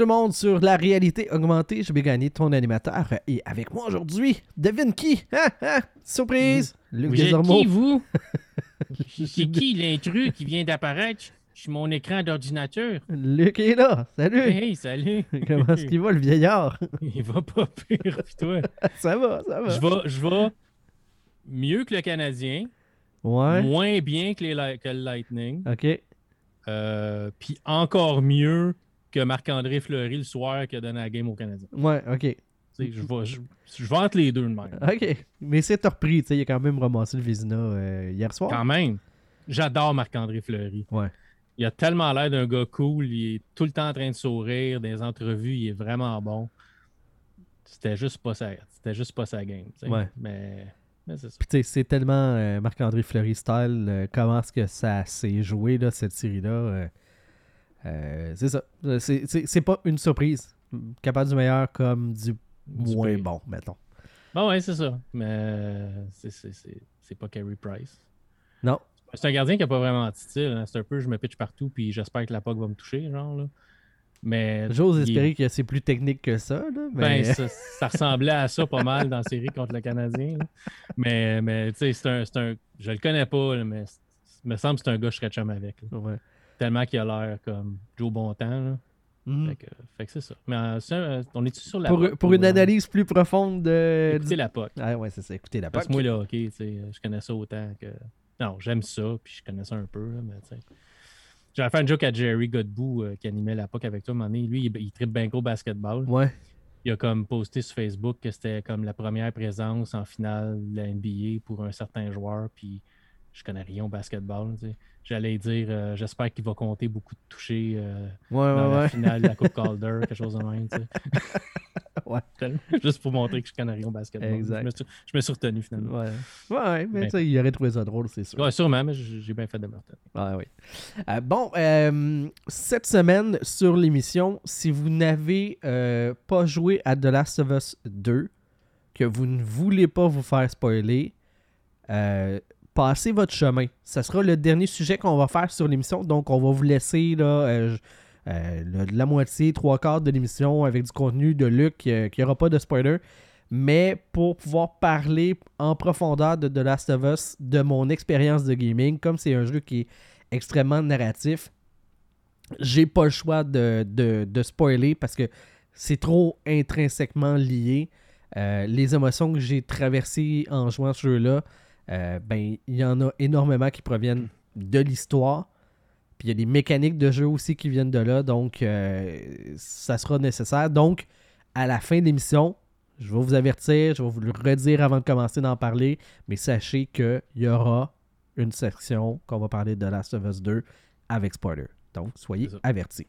Tout le monde sur la réalité augmentée. Je vais gagner ton animateur. Et avec moi aujourd'hui, devine qui? Ah, ah, Surprise Luc Vous êtes qui, vous? C'est qui l'intrus qui vient d'apparaître? Sur mon écran d'ordinateur? Luc est là. Salut Hey, salut! Comment est-ce qu'il va, le vieillard? Il va pas pire, toi. Ça va, ça va. Je vais, je vais mieux que le Canadien, Ouais. moins bien que, les, que le Lightning, Ok. euh, puis encore mieux que Marc-André Fleury le soir qui a donné la game au Canadien. Ouais, ok. Je vais, je, je vais entre les deux de même. Ok. Mais c'est repris, tu sais, il a quand même ramassé le Vézina euh, hier soir. Quand même, j'adore Marc-André Fleury. Ouais. Il a tellement l'air d'un gars cool. Il est tout le temps en train de sourire. Dans les entrevues, il est vraiment bon. C'était juste pas sa, c'était juste pas sa game. Ouais. Mais, mais c'est ça. Puis c'est tellement euh, Marc-André Fleury style, euh, comment est-ce que ça s'est joué, là, cette série-là. Euh, euh, c'est ça. Euh, C'est- pas une surprise. Capable du meilleur comme du Du moins bon, mettons. Bon, ouais, c'est ça. Mais c'est, c'est, c'est, c'est pas Carey Price. Non. C'est un gardien qui a pas vraiment de style. hein. C'est un peu je me pitch partout puis j'espère que la POC va me toucher, genre. Là. Mais. J'ose il espérer que c'est plus technique que ça, là, mais... Ben, ça, ça ressemblait à ça pas mal dans la série contre le Canadien. là. Mais, mais tu sais, c'est un, c'est un. Je le connais pas, là, mais me semble que c'est un gars que je serais chum avec. Ouais. Tellement qu'il a l'air comme Joe Bontemps. Là. Mhm. Fait, que, fait que c'est ça. Mais euh, c'est un- on est-tu sur la Pour, POC pour ou, une euh, analyse plus profonde de... Écoutez la POC. Ah ouais, c'est ça, écoutez la Parce que POC. moi, là, ok, tu sais, je connais ça autant que. Non, j'aime ça, puis je connais ça un peu, là, mais tu sais. J'avais fait un joke à Jerry Godbout euh, qui animait la POC avec toi. À un moment donné, lui, il, il tripe bien gros basketball. Ouais. Il a comme posté sur Facebook que c'était comme la première présence en finale de la NBA pour un certain joueur, puis je connais rien au basketball. tu sais. J'allais dire, euh, j'espère qu'il va compter beaucoup de touchés euh, Ouais, dans ouais, la ouais. finale de la Coupe Calder, quelque chose de même. tu sais. Juste pour montrer que je connais rien au basketball. Exact. Je me suis, je me suis retenu finalement. Ouais, mais tu sais, il aurait trouvé ça drôle, c'est sûr. Ouais, sûrement, mais j'ai bien fait de me retenir. Ah oui. Euh, bon, euh, cette semaine sur l'émission, si vous n'avez pas joué à The Last of Us 2, que vous ne voulez pas vous faire spoiler, euh, passez votre chemin. Ça sera le dernier sujet qu'on va faire sur l'émission, donc on va vous laisser euh, euh, la moitié, trois quarts de l'émission avec du contenu de Luc, euh, qu'il n'y aura pas de spoiler. Mais pour pouvoir parler en profondeur de The Last of Us, de mon expérience de gaming, comme c'est un jeu qui est extrêmement narratif, j'ai pas le choix de, spoiler parce que c'est trop intrinsèquement lié. Les émotions que j'ai traversées en jouant ce jeu-là, euh, ben, il y en a énormément qui proviennent de l'histoire. Puis il y a des mécaniques de jeu aussi qui viennent de là, donc euh, ça sera nécessaire. Donc, à la fin de l'émission, je vais vous avertir, je vais vous le redire avant de commencer d'en parler, mais sachez qu'il y aura une section qu'on va parler de Last of Us 2 avec spoiler. Donc, soyez avertis.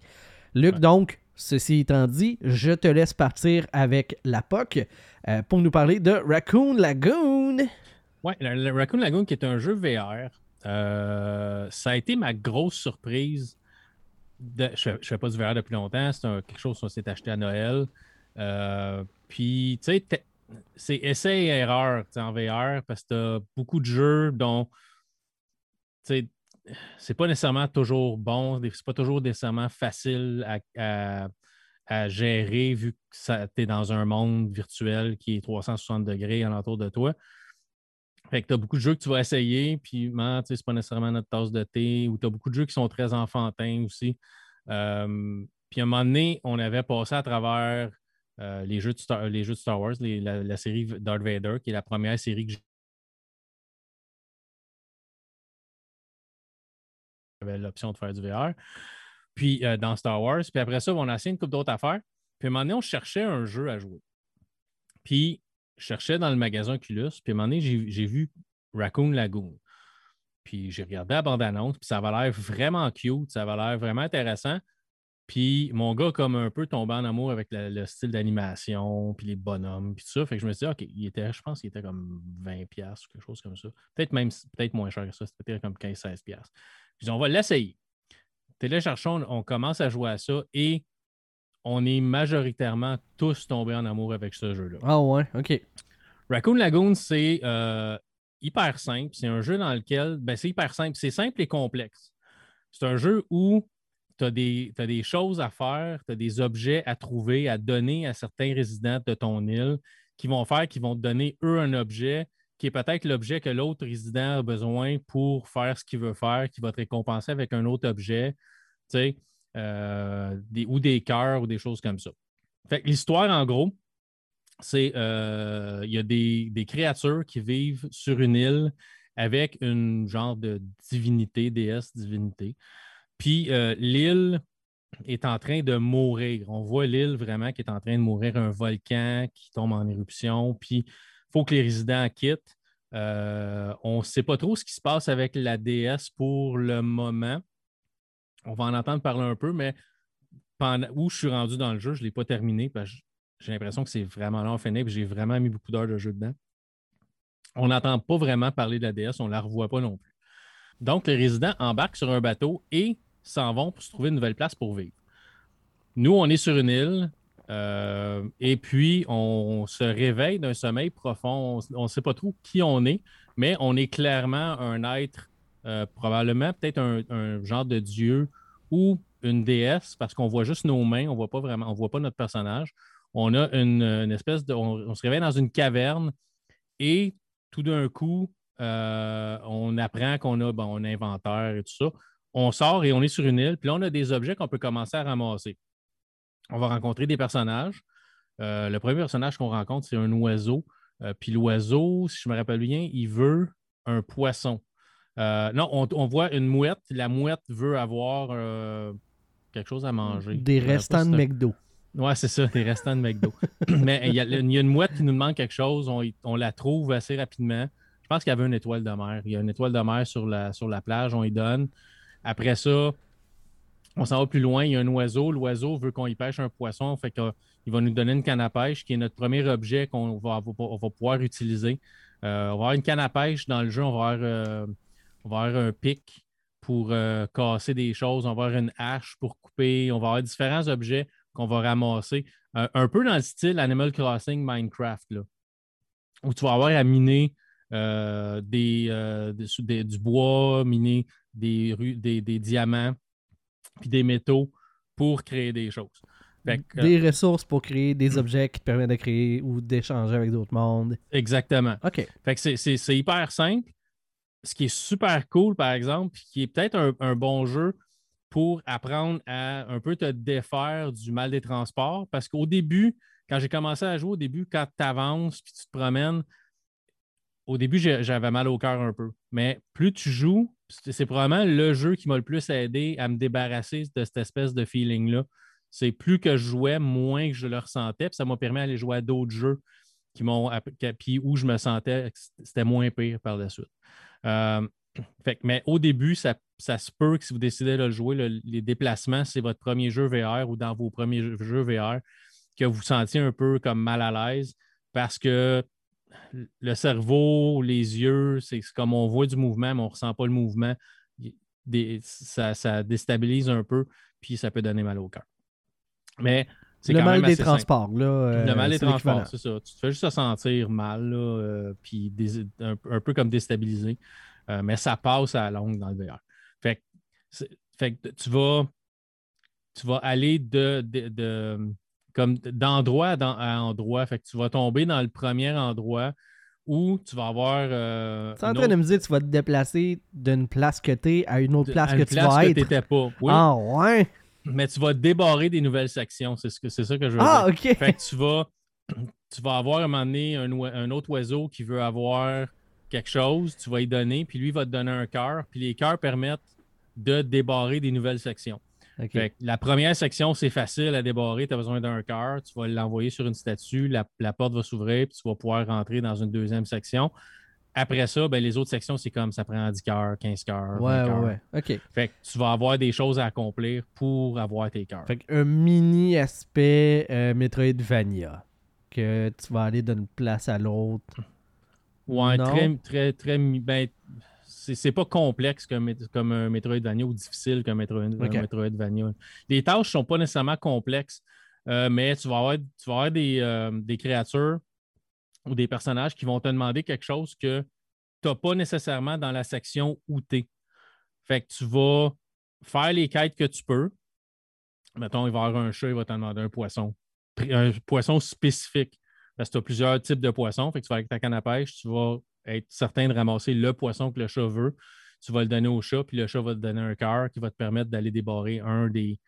Luc, Ouais. donc, ceci étant dit, je te laisse partir avec la POC euh, pour nous parler de Raccoon Lagoon. Ouais, le, Raccoon Lagoon qui est un jeu VR. euh, ça a été ma grosse surprise. Je ne fais pas du VR depuis longtemps. C'est quelque chose qu'on s'est acheté à Noël. Euh, puis, tu sais, c'est essai et erreur en VR parce que tu as beaucoup de jeux dont, tu sais, c'est pas nécessairement toujours bon, c'est pas toujours nécessairement facile à, à- à gérer vu que tu es dans un monde virtuel qui est 360 degrés alentour de toi. Fait que tu as beaucoup de jeux que tu vas essayer, puis c'est pas nécessairement notre tasse de thé, ou tu as beaucoup de jeux qui sont très enfantins aussi. Puis à un moment donné, on avait passé à travers euh, les, jeux de Star, les jeux de Star Wars, la série Darth Vader, qui est la première série que j'avais l'option de faire du VR. Puis euh, dans Star Wars. Puis après ça, on a essayé une couple d'autres affaires. Puis à un moment donné, on cherchait un jeu à jouer. Puis je cherchais dans le magasin Oculus. Puis à un moment donné, j'ai vu Raccoon Lagoon. Puis j'ai regardé la bande-annonce. Puis ça avait l'air vraiment cute. Ça avait l'air vraiment intéressant. Puis mon gars, comme un peu tombé en amour avec le, le style d'animation, puis les bonhommes, puis tout ça. Fait que je me suis dit, OK, il était, je pense qu'il était comme 20$ ou quelque chose comme ça. Peut-être même peut-être moins cher que ça. C'était comme 15-16$. Puis on va l'essayer. Téléchargeons, on commence à jouer à ça et on est majoritairement tous tombés en amour avec ce jeu-là. Ah ouais, ok. Raccoon Lagoon, c'est euh, hyper simple. C'est un jeu dans lequel, ben, c'est hyper simple. C'est simple et complexe. C'est un jeu où tu as, des choses à faire, tu as des objets à trouver, à donner à certains résidents de ton île qui vont faire, qui vont te donner, eux, un objet qui est peut-être l'objet que l'autre résident a besoin pour faire ce qu'il veut faire, qui va te récompenser avec un autre objet, tu sais, euh, ou des cœurs ou des choses comme ça. L'histoire, en gros, c'est euh, il y a des, créatures qui vivent sur une île avec une genre de divinité, déesse divinité. Puis euh, l'île est en train de mourir. On voit l'île vraiment qui est en train de mourir, un volcan qui tombe en éruption. Puis faut que les résidents quittent. On ne sait pas trop ce qui se passe avec la DS pour le moment. On va en entendre parler un peu, mais pendant, où je suis rendu dans le jeu, je ne l'ai pas terminé parce que j'ai l'impression que c'est vraiment long à finir j'ai vraiment mis beaucoup d'heures de jeu dedans. On n'entend pas vraiment parler de la DS, on ne la revoit pas non plus. Donc, les résidents embarquent sur un bateau et s'en vont pour se trouver une nouvelle place pour vivre. Nous, on est sur une île, euh, et puis, on se réveille d'un sommeil profond. On ne sait pas trop qui on est, mais on est clairement un être, euh, probablement peut-être un, genre de dieu ou une déesse, parce qu'on voit juste nos mains, on voit pas vraiment, on voit pas notre personnage. On a une, espèce de. On, se réveille dans une caverne et tout d'un coup, euh, on apprend qu'on a bon, un inventaire et tout ça. On sort et on est sur une île, puis là, on a des objets qu'on peut commencer à ramasser on va rencontrer des personnages. Euh, le premier personnage qu'on rencontre, c'est un oiseau. Puis l'oiseau, si je me rappelle bien, il veut un poisson. Euh, non, on, voit une mouette. La mouette veut avoir quelque chose à manger. Des restants de McDo. Oui, c'est ça, des restants de McDo. Mais il y, a, une mouette qui nous demande quelque chose. On, la trouve assez rapidement. Je pense qu'il y avait une étoile de mer. Il y a une étoile de mer sur la, sur la plage. On y donne. Après ça, on s'en va plus loin, il y a un oiseau. L'oiseau veut qu'on y pêche un poisson, fait qu'il va nous donner une canne à pêche, qui est notre premier objet qu'on va, pouvoir utiliser. Euh, on va avoir une canne à pêche dans le jeu, on va avoir, euh, un pic pour euh, casser des choses, on va avoir une hache pour couper, on va avoir différents objets qu'on va ramasser. un peu dans le style Animal Crossing Minecraft, là, où tu vas avoir à miner des, du bois, miner des, des diamants puis des métaux pour créer des choses. des ressources pour créer des objets qui te permettent de créer ou d'échanger avec d'autres mondes. Exactement. OK. Fait que c'est hyper simple. Ce qui est super cool, par exemple, puis qui est peut-être un, bon jeu pour apprendre à un peu te défaire du mal des transports. Parce qu'au début, quand j'ai commencé à jouer, au début, quand tu avances puis tu te promènes, au début, j'avais mal au cœur un peu. Mais plus tu joues, c'est probablement le jeu qui m'a le plus aidé à me débarrasser de cette espèce de feeling-là. C'est plus que je jouais, moins que je le ressentais. Puis ça m'a permis d'aller jouer à d'autres jeux qui m'ont puis où je me sentais c'était moins pire par la suite. Euh, fait, mais au début, ça, se peut que si vous décidez de le jouer, les déplacements, c'est votre premier jeu VR ou dans vos premiers jeux VR, que vous sentiez un peu comme mal à l'aise parce que le cerveau, les yeux, c'est comme on voit du mouvement, mais on ne ressent pas le mouvement. ça, déstabilise un peu, puis ça peut donner mal au cœur. Mais c'est le mal des transports, là. le mal des transports, c'est ça. Tu te fais juste te sentir mal, là, euh, puis un, peu comme déstabilisé. Euh, mais ça passe à la longue dans le VR. Fait, fait que tu vas, tu vas aller de comme d'endroit à endroit. Fait que tu vas tomber dans le premier endroit où tu vas avoir. Euh, tu es en train de me dire que tu vas te déplacer d'une place que tu es à une autre place que tu vas être. Que pas. Ah ouais. Mais tu vas débarrer des nouvelles sections. C'est ce ça que je veux ah, dire. OK. Fait que tu vas, tu vas avoir à un moment donné un, autre oiseau qui veut avoir quelque chose. Tu vas y donner, puis lui va te donner un cœur. Puis les cœurs permettent de débarrer des nouvelles sections la première section, c'est facile à débarrer. Tu as besoin d'un cœur. Tu vas l'envoyer sur une statue. La, porte va s'ouvrir. Puis tu vas pouvoir rentrer dans une deuxième section. Après ça, ben, les autres sections, c'est comme ça prend 10 cœurs, 15 cœurs. Ouais, ouais, OK. Fait tu vas avoir des choses à accomplir pour avoir tes cœurs. Fait un mini aspect euh, Metroidvania. Que tu vas aller d'une place à l'autre. Ouais, très, très, très. Ben, c'est pas complexe comme, comme un Metroidvania ou difficile comme Metroid, un Metroidvania. Les tâches ne sont pas nécessairement complexes, euh, mais tu vas avoir, tu vas avoir des, euh, des, créatures ou des personnages qui vont te demander quelque chose que tu n'as pas nécessairement dans la section où tu es. Fait que tu vas faire les quêtes que tu peux. mettons, il va y avoir un chat, il va t'en demander un poisson. Un poisson spécifique. Parce que tu as plusieurs types de poissons. Fait que tu vas avec ta canne à pêche, tu vas être certain de ramasser le poisson que le chat veut. Tu vas le donner au chat, puis le chat va te donner un cœur qui va te permettre d'aller débarrer un des.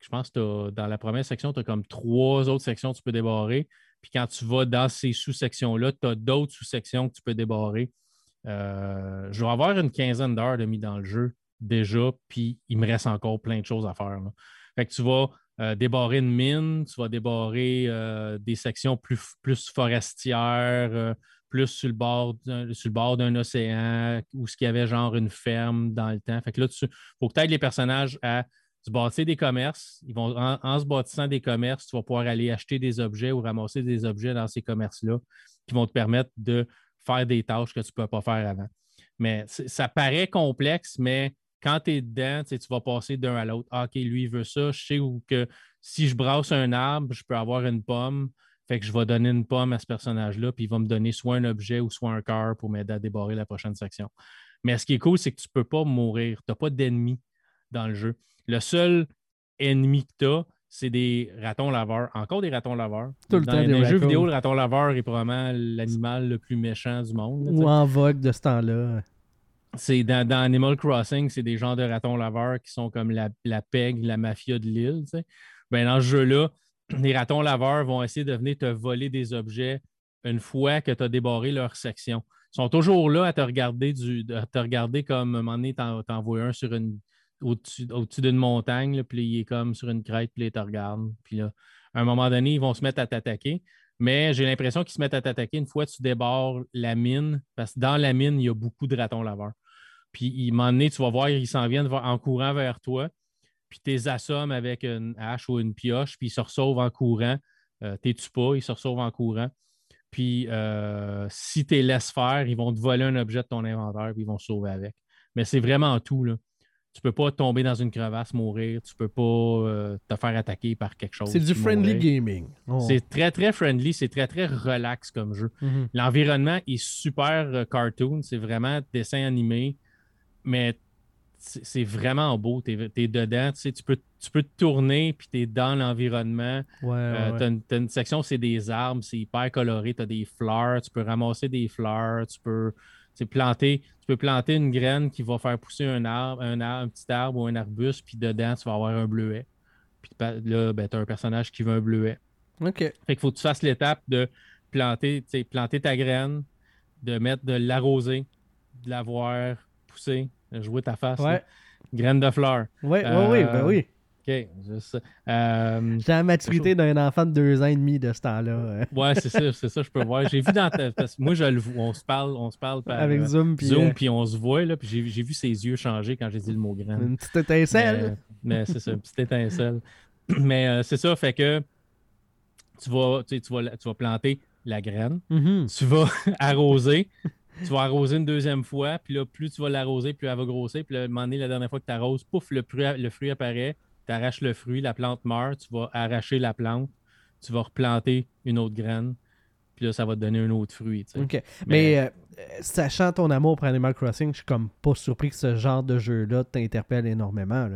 Je pense que dans la première section, tu as comme trois autres sections que tu peux débarrer. Puis quand tu vas dans ces sous-sections-là, tu as d'autres sous-sections que tu peux débarrer. Euh, je vais avoir une quinzaine d'heures de mis dans le jeu déjà, puis il me reste encore plein de choses à faire. Fait que tu vas euh, débarrer une mine, tu vas débarrer euh, des sections plus, plus forestières, plus sur le bord, d'un océan, où ce qu'il y avait genre une ferme dans le temps. Fait que là, il faut que tu aides les personnages à se bâtir des commerces. Ils vont, en, se bâtissant des commerces, tu vas pouvoir aller acheter des objets ou ramasser des objets dans ces commerces-là qui vont te permettre de faire des tâches que tu ne peux pas faire avant. Mais ça paraît complexe, mais quand tu es dedans, tu vas passer d'un à l'autre. Ah, OK, lui, il veut ça. Je sais où que si je brasse un arbre, je peux avoir une pomme. Fait que je vais donner une pomme à ce personnage-là, puis il va me donner soit un objet ou soit un cœur pour m'aider à débarrer la prochaine section. Mais ce qui est cool, c'est que tu ne peux pas mourir. Tu n'as pas d'ennemis dans le jeu. Le seul ennemi que tu as, c'est des ratons laveurs. Encore des ratons laveurs. Tout le Dans temps les des jeux vidéo, le raton laveur est probablement l'animal le plus méchant du monde. là. Ou en vogue de ce temps-là. C'est dans, dans Animal Crossing, c'est des genres de ratons laveurs qui sont comme la, la PEG, la mafia de l'île. Ben, dans ce jeu-là, les ratons laveurs vont essayer de venir te voler des objets une fois que tu as débarré leur section. Ils sont toujours là à te regarder, du, à te regarder comme à un moment donné, t'en, t'en vois un sur une, au-dessus, au-dessus d'une montagne, puis il est comme sur une crête, puis il te regarde. Puis là, à un moment donné, ils vont se mettre à t'attaquer. Mais j'ai l'impression qu'ils se mettent à t'attaquer une fois que tu débarres la mine, parce que dans la mine, il y a beaucoup de ratons laveurs. Puis, il, moment donné, tu vas voir, ils s'en viennent en courant vers toi, puis tu les assommes avec une hache ou une pioche, puis ils se resauvent en courant. Euh, t'es tu pas, ils se resauvent en courant. Puis, euh, si tu les laisses faire, ils vont te voler un objet de ton inventaire, puis ils vont se sauver avec. Mais c'est vraiment tout, là. Tu peux pas tomber dans une crevasse, mourir. Tu peux pas euh, te faire attaquer par quelque chose. C'est du friendly mourir. gaming. C'est très, très friendly. C'est très, très relax comme jeu. Mhm. L'environnement est super euh, cartoon. C'est vraiment dessin animé. Mais c'est vraiment beau. Tu es, dedans. Tu, sais, tu, peux, tu peux te tourner puis tu es dans l'environnement. Ouais, ouais, Euh, une section, c'est des arbres. C'est hyper coloré. Tu as des fleurs. Tu peux ramasser des fleurs. Tu peux tu sais, planter, tu peux planter une graine qui va faire pousser un arbre, un, arbre, un petit arbre ou un arbuste. Puis dedans, tu vas avoir un bleuet. Puis là, ben, tu as un personnage qui veut un bleuet. OK. Fait qu'il faut que tu fasses l'étape de planter, planter ta graine, de mettre de l'arroser, de la voir pousser, de jouer ta face. Ouais. Graine de fleur. Ouais, Euh, ouais, ouais, ben oui. OK. juste. Euh, J'ai la maturité d'un enfant de deux ans et demi de ce temps-là. ouais, c'est ça, c'est ça, je peux voir. J'ai vu dans ta. parce que moi, je le vois, on se parle, on se parle par avec euh, Zoom. Puis, Zoom, euh, puis on se voit, là, puis j'ai j'ai vu ses yeux changer quand j'ai dit le mot graine. une petite étincelle. Mais, mais c'est ça, une petite étincelle. Mais euh, c'est ça, fait que tu vas, tu sais, tu vas, tu vas planter la graine, Mhm. tu vas arroser, tu vas arroser une deuxième fois, puis là, plus tu vas l'arroser, plus elle va grossir, puis là, à un moment donné, la dernière fois que tu arroses, pouf, le le fruit apparaît, tu arraches le fruit, la plante meurt, tu vas arracher la plante, tu vas replanter une autre graine, puis là, ça va te donner un autre fruit. tu sais. OK. Mais, euh, euh, sachant ton amour pour Animal Crossing, je suis comme pas surpris que ce genre de jeu-là t'interpelle énormément.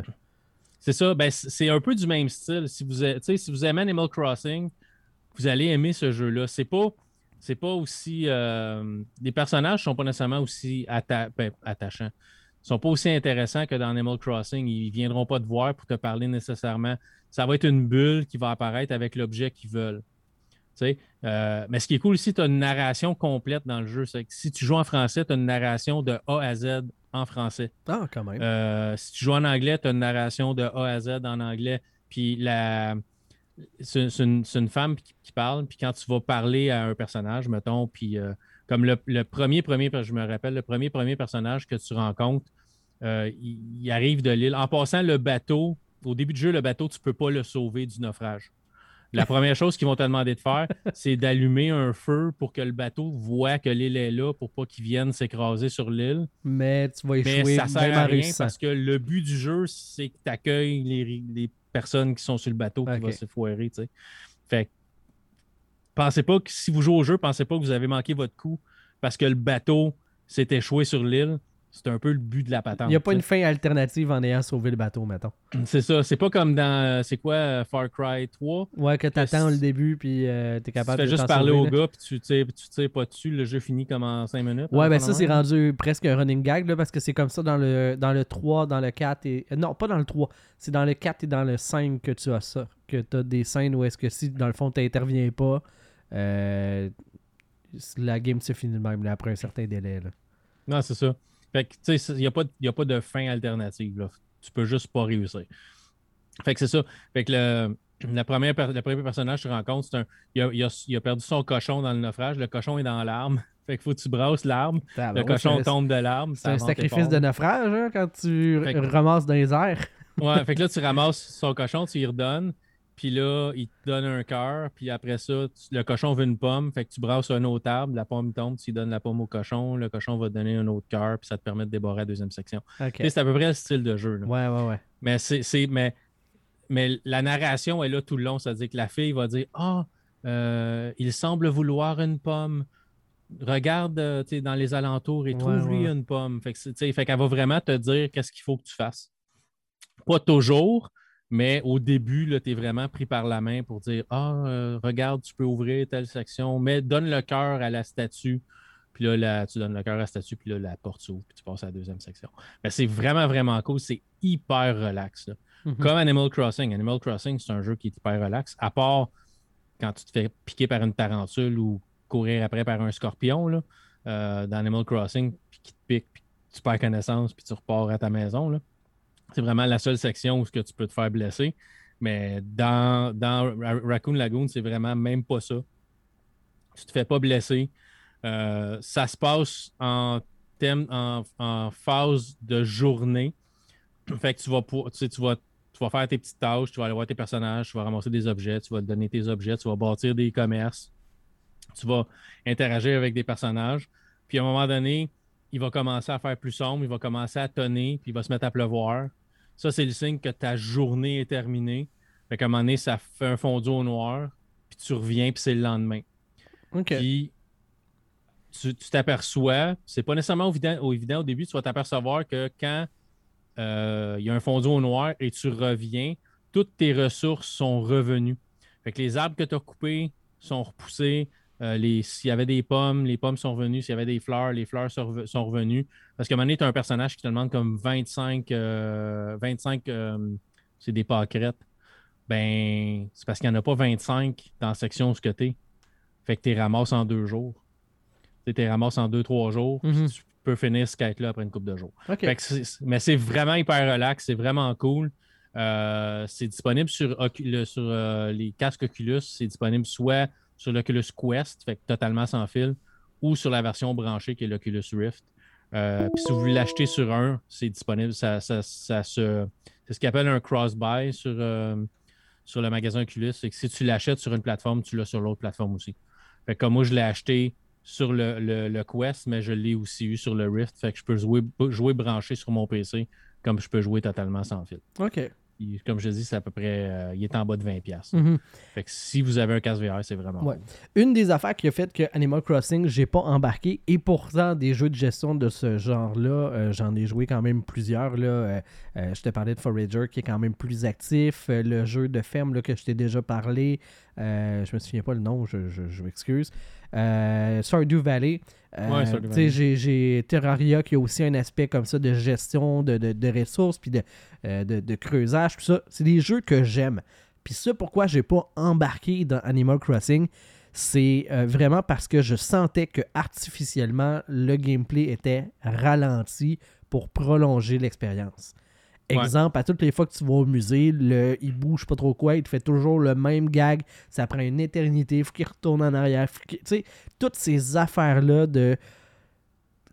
C'est ça, ben, c'est un peu du même style. Si vous, si vous aimez Animal Crossing, vous allez aimer ce jeu-là. C'est pas, c'est pas aussi. euh, les personnages sont pas nécessairement aussi atta- ben, attachants. Ils sont pas aussi intéressants que dans Animal Crossing. Ils viendront pas te voir pour te parler nécessairement. Ça va être une bulle qui va apparaître avec l'objet qu'ils veulent. Euh, mais ce qui est cool aussi, tu as une narration complète dans le jeu. C'est que si tu joues en français, tu as une narration de A à Z en français. Ah, quand même. Euh, si tu joues en anglais, tu as une narration de A à Z en anglais. Puis la... c'est une, femme qui, qui parle. Puis quand tu vas parler à un personnage, mettons, puis euh, comme le, le premier, premier, je me rappelle, le premier, premier personnage que tu rencontres, euh, il, il arrive de l'île. En passant, le bateau, au début du jeu, le bateau, tu ne peux pas le sauver du naufrage. La première chose qu'ils vont te demander de faire, c'est d'allumer un feu pour que le bateau voit que l'île est là pour pas qu'il vienne s'écraser sur l'île. Mais tu vas Mais échouer ça sert à en rien parce que le but du jeu, c'est que tu accueilles les, les personnes qui sont sur le bateau qui Ok. vont se foirer. Fait que, pensez pas que si vous jouez au jeu, pensez pas que vous avez manqué votre coup parce que le bateau s'est échoué sur l'île. C'est un peu le but de la patente. Il n'y a pas tu une fin alternative en ayant sauvé le bateau, mettons. C'est ça. C'est pas comme dans. euh, C'est quoi euh, Far Cry 3 Ouais, que t'attends le début, puis euh, t'es Tu capable fais de juste t'en parler sauver, au là. gars, puis tu tires, tu tires pas dessus. Le jeu finit comme en 5 minutes. Ouais, hein, ben ça, c'est rendu presque un running gag, là, parce que c'est comme ça dans le, dans le 3, dans le 4 et... Non, pas dans le 3. C'est dans le 4 et dans le 5 que tu as ça. Que tu as des scènes où est-ce que si, dans le fond, t'interviens pas, euh, la game se finit de même, là, après un certain délai, là. Non, c'est ça. Fait que, tu sais, il n'y a, pas y a pas de fin alternative. Là. Tu peux juste pas réussir. Fait que c'est ça. Fait que le, la première le premier personnage que tu rencontres, c'est un. Il a, il a- il a perdu son cochon dans le naufrage. Le cochon est dans l'arbre. Fait qu'il faut que tu brasses l'arbre. Le cochon tombe de l'arbre. C'est un sacrifice de naufrage, hein, quand tu que- ramasses dans les airs. Ouais, fait que là, tu ramasses son cochon, tu y redonnes. Puis là, il te donne un cœur. Puis après ça, tu- le cochon veut une pomme. Fait que tu brasses un autre arbre. La pomme tombe. Tu lui donnes la pomme au cochon. Le cochon va te donner un autre cœur. Puis ça te permet de débarrer la deuxième section. C'est à peu près le style de jeu. là. Ouais, ouais, ouais. Mais c'est, mais, mais la narration est là tout le long. C'est-à-dire que la fille va dire Ah, euh, il semble vouloir une pomme. Regarde euh, dans les alentours et Ouais, trouve-lui ouais. une pomme. Fait, que fait qu'elle va vraiment te dire qu'est-ce qu'il faut que tu fasses. Pas toujours, mais au début, tu es vraiment pris par la main pour dire Ah, euh, regarde, tu peux ouvrir telle section, mais donne le cœur à la statue. Puis là, tu donnes le cœur à la statue, puis là, la porte s'ouvre, puis tu passes à la deuxième section. Mais c'est vraiment, vraiment cool. C'est hyper relax. là. Mhm. Comme Animal Crossing. Animal Crossing, c'est un jeu qui est hyper relax, à part quand tu te fais piquer par une tarentule ou courir après par un scorpion là, euh, dans Animal Crossing, puis qui te pique, puis tu perds connaissance, puis tu repars à ta maison. là. C'est vraiment la seule section où ce que tu peux te faire blesser. Mais dans, dans Ra- Raccoon Lagoon, c'est vraiment même pas ça. Tu te fais pas blesser. Euh, ça se passe en, thème, en, phase de journée. Fait que tu vas, pou- tu tu vas tu vas faire tes petites tâches, tu vas aller voir tes personnages, tu vas ramasser des objets, tu vas donner tes objets, tu vas bâtir des commerces, tu vas interagir avec des personnages. Puis à un moment donné, il va commencer à faire plus sombre, il va commencer à tonner, puis il va se mettre à pleuvoir. Ça, c'est le signe que ta journée est terminée. Fait qu'à un moment donné, ça fait un fondu au noir, puis tu reviens, puis c'est le lendemain. Ok. Puis tu t'aperçois, c'est pas nécessairement évident au, évident au début, tu vas t'apercevoir que quand euh, il y a un fondu au noir et tu reviens, toutes tes ressources sont revenues. Fait que les arbres que tu as coupés sont repoussés. Euh, S'il y avait des pommes, les pommes sont revenues. S'il y avait des fleurs, les fleurs sont revenues. Parce moment donné, tu as un personnage qui te demande comme 25, euh, 25 euh, c'est des pâquerettes. Ben, c'est parce qu'il n'y en a pas 25 dans la section où ce que es. Fait que tu ramasses en deux jours. Tu les ramasses en deux, trois jours. puis Mhm. Tu peux finir ce quête-là après une couple de jours. Fait que mais c'est vraiment hyper relax, c'est vraiment cool. Euh, c'est disponible sur, le- sur euh, les casques Oculus, c'est disponible soit sur l'Oculus Quest, fait que totalement sans fil, ou sur la version branchée qui est l'Oculus Rift. Euh, Puis si vous voulez l'acheter sur un, c'est disponible. Ça, ça- ça c'est ce qu'on appelle un cross-buy sur, euh, sur le magasin Oculus. C'est que si tu l'achètes sur une plateforme, tu l'as sur l'autre plateforme aussi. Fait que comme moi, je l'ai acheté sur le, le- le Quest, mais je l'ai aussi eu sur le Rift. Fait que je peux jouer, jouer branché sur mon PC comme je peux jouer totalement sans fil. Ok. Il- comme je dis, c'est à peu près. euh, il est en bas de 20$. piastres. Mhm. Fait que si vous avez un casque VR, c'est vraiment. Ouais. cool. Une des affaires qui a fait que Animal Crossing, j'ai pas embarqué, et pourtant des jeux de gestion de ce genre-là, euh, j'en ai joué quand même plusieurs. Là. Euh, je te parlais de Forager qui est quand même plus actif. Le jeu de ferme là, que je t'ai déjà parlé, je me souviens pas le nom, je, je, je m'excuse. Euh, Stardew Valley. Euh, Ouais, j'ai, j'ai Terraria qui a aussi un aspect comme ça de gestion de, de- de ressources puis de, euh, de, de creusage, tout ça. C'est des jeux que j'aime. Puis ça, pourquoi j'ai pas embarqué dans Animal Crossing, c'est euh, vraiment parce que je sentais que artificiellement le gameplay était ralenti pour prolonger l'expérience. Ouais. Exemple, à toutes les fois que tu vas au musée, le, il bouge pas trop quoi, il te fait toujours le même gag, ça prend une éternité, il faut qu'il retourne en arrière. Tu sais, toutes ces affaires-là de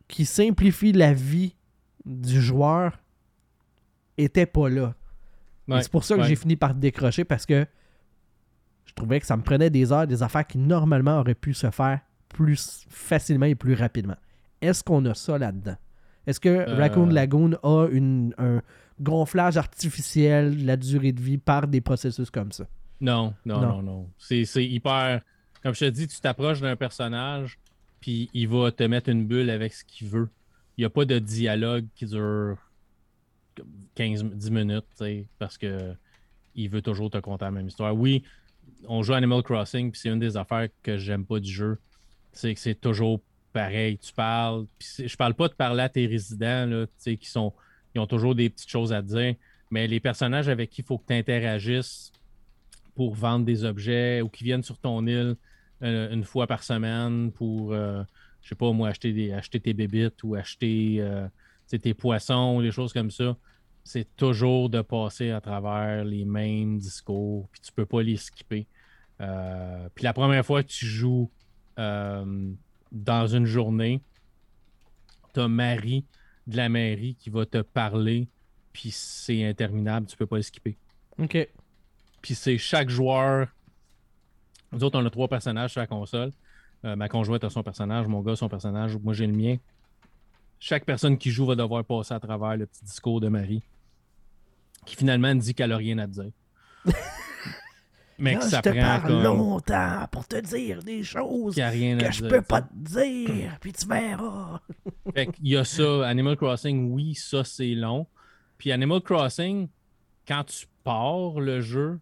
qui simplifient la vie du joueur étaient pas là. Ouais, c'est pour ça que ouais. j'ai fini par décrocher parce que je trouvais que ça me prenait des heures, des affaires qui normalement auraient pu se faire plus facilement et plus rapidement. Est-ce qu'on a ça là-dedans? Est-ce que Euh. Raccoon Lagoon a une- un gonflage artificiel de la durée de vie par des processus comme ça? Non, non, Non. non, non. C'est hyper. Comme je te dis, tu t'approches d'un personnage, puis il va te mettre une bulle avec ce qu'il veut. il n'y a pas de dialogue qui dure 15-10 minutes, parce que il veut toujours te conter la même histoire. Oui, on joue Animal Crossing, puis c'est une des affaires que j'aime pas du jeu. C'est que c'est toujours pareil. Tu parles, je parle pas de parler à tes résidents, qui sont, ils ont toujours des petites choses à dire, mais les personnages avec qui il faut que tu interagisses pour vendre des objets ou qui viennent sur ton île euh, une fois par semaine pour, euh, je sais pas moi, acheter, des, acheter tes bébites ou acheter euh, tes poissons ou des choses comme ça c'est toujours de passer à travers les mêmes discours, puis tu peux pas les skipper. Euh, puis la première fois que tu joues dans une journée, tu as Marie de la mairie qui va te parler, puis c'est interminable, tu peux pas les skipper. OK. Puis c'est chaque joueur. Nous autres, on a trois personnages sur la console. Euh, ma conjointe a son personnage, mon gars son personnage, moi j'ai le mien. Chaque personne qui joue va devoir passer à travers le petit discours de Marie qui finalement dit qu'elle n'a rien à dire. Mais que ça je te prend parle longtemps pour te dire des choses que je peux pas te dire, puis tu verras. fait Il y a ça, Animal Crossing, oui, ça c'est long. Puis Animal Crossing, quand tu pars le jeu,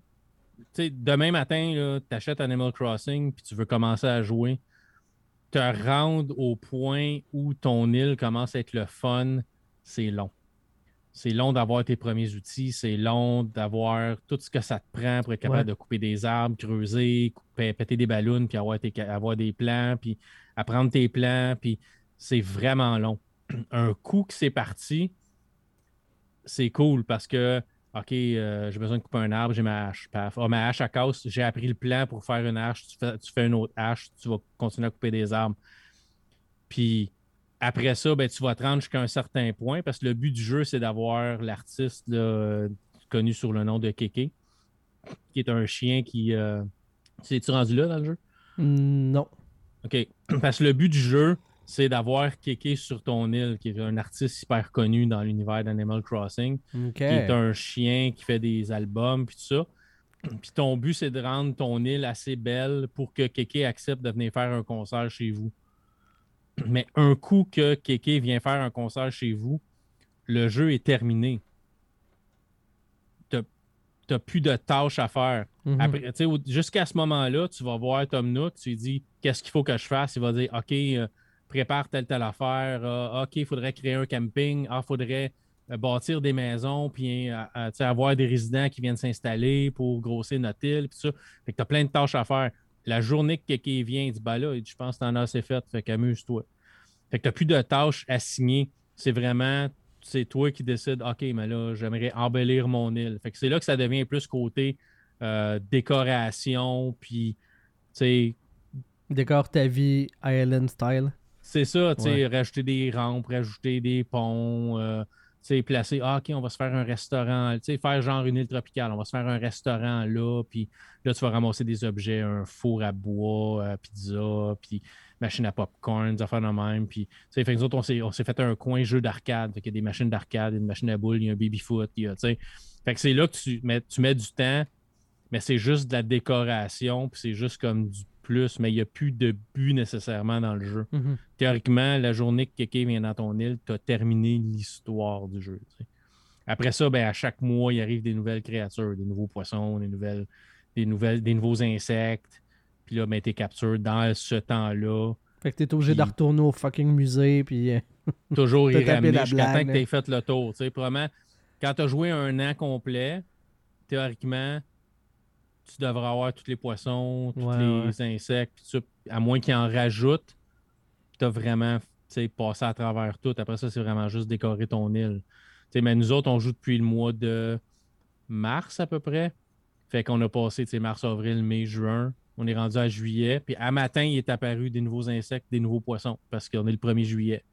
tu sais, demain matin, tu achètes Animal Crossing, puis tu veux commencer à jouer, te rendre au point où ton île commence à être le fun, c'est long c'est long d'avoir tes premiers outils, c'est long d'avoir tout ce que ça te prend pour être capable de couper des arbres, creuser, péter des ballons, puis avoir, avoir des plans, puis apprendre tes plans, puis c'est vraiment long. Un coup que c'est parti, c'est cool parce que, OK, euh, j'ai besoin de couper un arbre, j'ai ma hache. Paf. Ah, ma hache à casse, j'ai appris le plan pour faire une hache, tu fais, tu fais une autre hache, tu vas continuer à couper des arbres. Puis après ça, ben, tu vas te rendre jusqu'à un certain point parce que le but du jeu, c'est d'avoir l'artiste connu sur le nom de Keke, qui est un chien qui. Euh... tu rendu là dans le jeu? Non. OK. Parce que le but du jeu, c'est d'avoir Keke sur ton île, qui est un artiste hyper connu dans l'univers d'Animal Crossing, qui est un chien qui fait des albums, puis tout ça. Puis ton but, c'est de rendre ton île assez belle pour que Keke accepte de venir faire un concert chez vous. Mais un coup que Keke vient faire un concert chez vous, le jeu est terminé. Tu n'as plus de tâches à faire. Mhm. Jusqu'à ce moment-là, tu vas voir Tom Nook, tu lui dis qu'est-ce qu'il faut que je fasse? Il va dire OK, euh, prépare telle, telle affaire. Ah, OK, il faudrait créer un camping. Ah, il faudrait euh, bâtir des maisons, puis euh, avoir des résidents qui viennent s'installer pour grossir notre île. Puis ça. Fait que tu as plein de tâches à faire la journée que quelqu'un vient, il dit bah là, je pense que t'en as assez fait, fait qu'amuse-toi. Fait que t'as plus de tâches à signer. C'est vraiment, c'est toi qui décides, OK, mais là, j'aimerais embellir mon île. Fait que c'est là que ça devient plus côté euh, décoration, puis, tu sais. Décore ta vie Island style. C'est ça, tu sais, rajouter des rampes, rajouter des ponts. Euh, sais, placer, ah, OK, on va se faire un restaurant, tu sais, faire genre une île tropicale, on va se faire un restaurant là, puis là, tu vas ramasser des objets, un four à bois, euh, pizza, puis machine à popcorn, des affaires de même, puis, tu sais, fait que nous autres, on s'est fait un coin jeu d'arcade, fait qu'il y a des machines d'arcade, une machine à boules, il y a un baby-foot, tu sais, fait que c'est là que tu mets, tu mets du temps, mais c'est juste de la décoration, puis c'est juste comme du plus, mais il n'y a plus de but nécessairement dans le jeu. Mhm. Théoriquement, la journée que quelqu'un vient dans ton île, tu as terminé l'histoire du jeu. Après ça, ben, à chaque mois, il arrive des nouvelles créatures, des nouveaux poissons, des nouvelles, des nouvelles, des nouveaux insectes. Puis là, ben, tu captures dans ce temps-là. Fait que tu es obligé de retourner au fucking musée, puis. Euh, toujours y ramener jusqu'à temps que tu aies fait le tour. Probablement, quand tu as joué un an complet, théoriquement, tu devrais avoir tous les poissons, tous les insectes, à moins qu'ils en rajoutent, tu as vraiment passé à travers tout. Après ça, c'est vraiment juste décorer ton île. mais nous autres, on joue depuis le mois de mars à peu près. Fait qu'on a passé mars, avril, mai, juin. On est rendu à juillet. Puis à matin, il est apparu des nouveaux insectes, des nouveaux poissons, parce qu'on est le 1er juillet.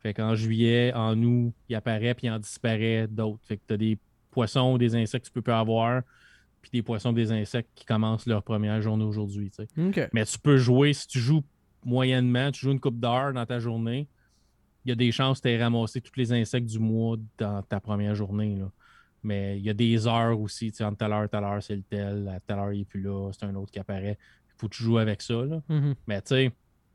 Fait qu'en juillet, en août, il apparaît puis il en disparaît d'autres. Fait que tu as des poissons ou des insectes que tu peux pas avoir puis des poissons, des insectes qui commencent leur première journée aujourd'hui. Mais tu peux jouer, si tu joues moyennement, tu joues une coupe d'heure dans ta journée, il y a des chances que tu aies ramassé tous les insectes du mois dans ta première journée. Mais il y a des heures aussi, tu sais, entre telle heure, telle heure, c'est le tel, à telle heure, il n'est plus là, c'est un autre qui apparaît. Il faut que tu joues avec ça. Mm-hmm. Mais tu sais,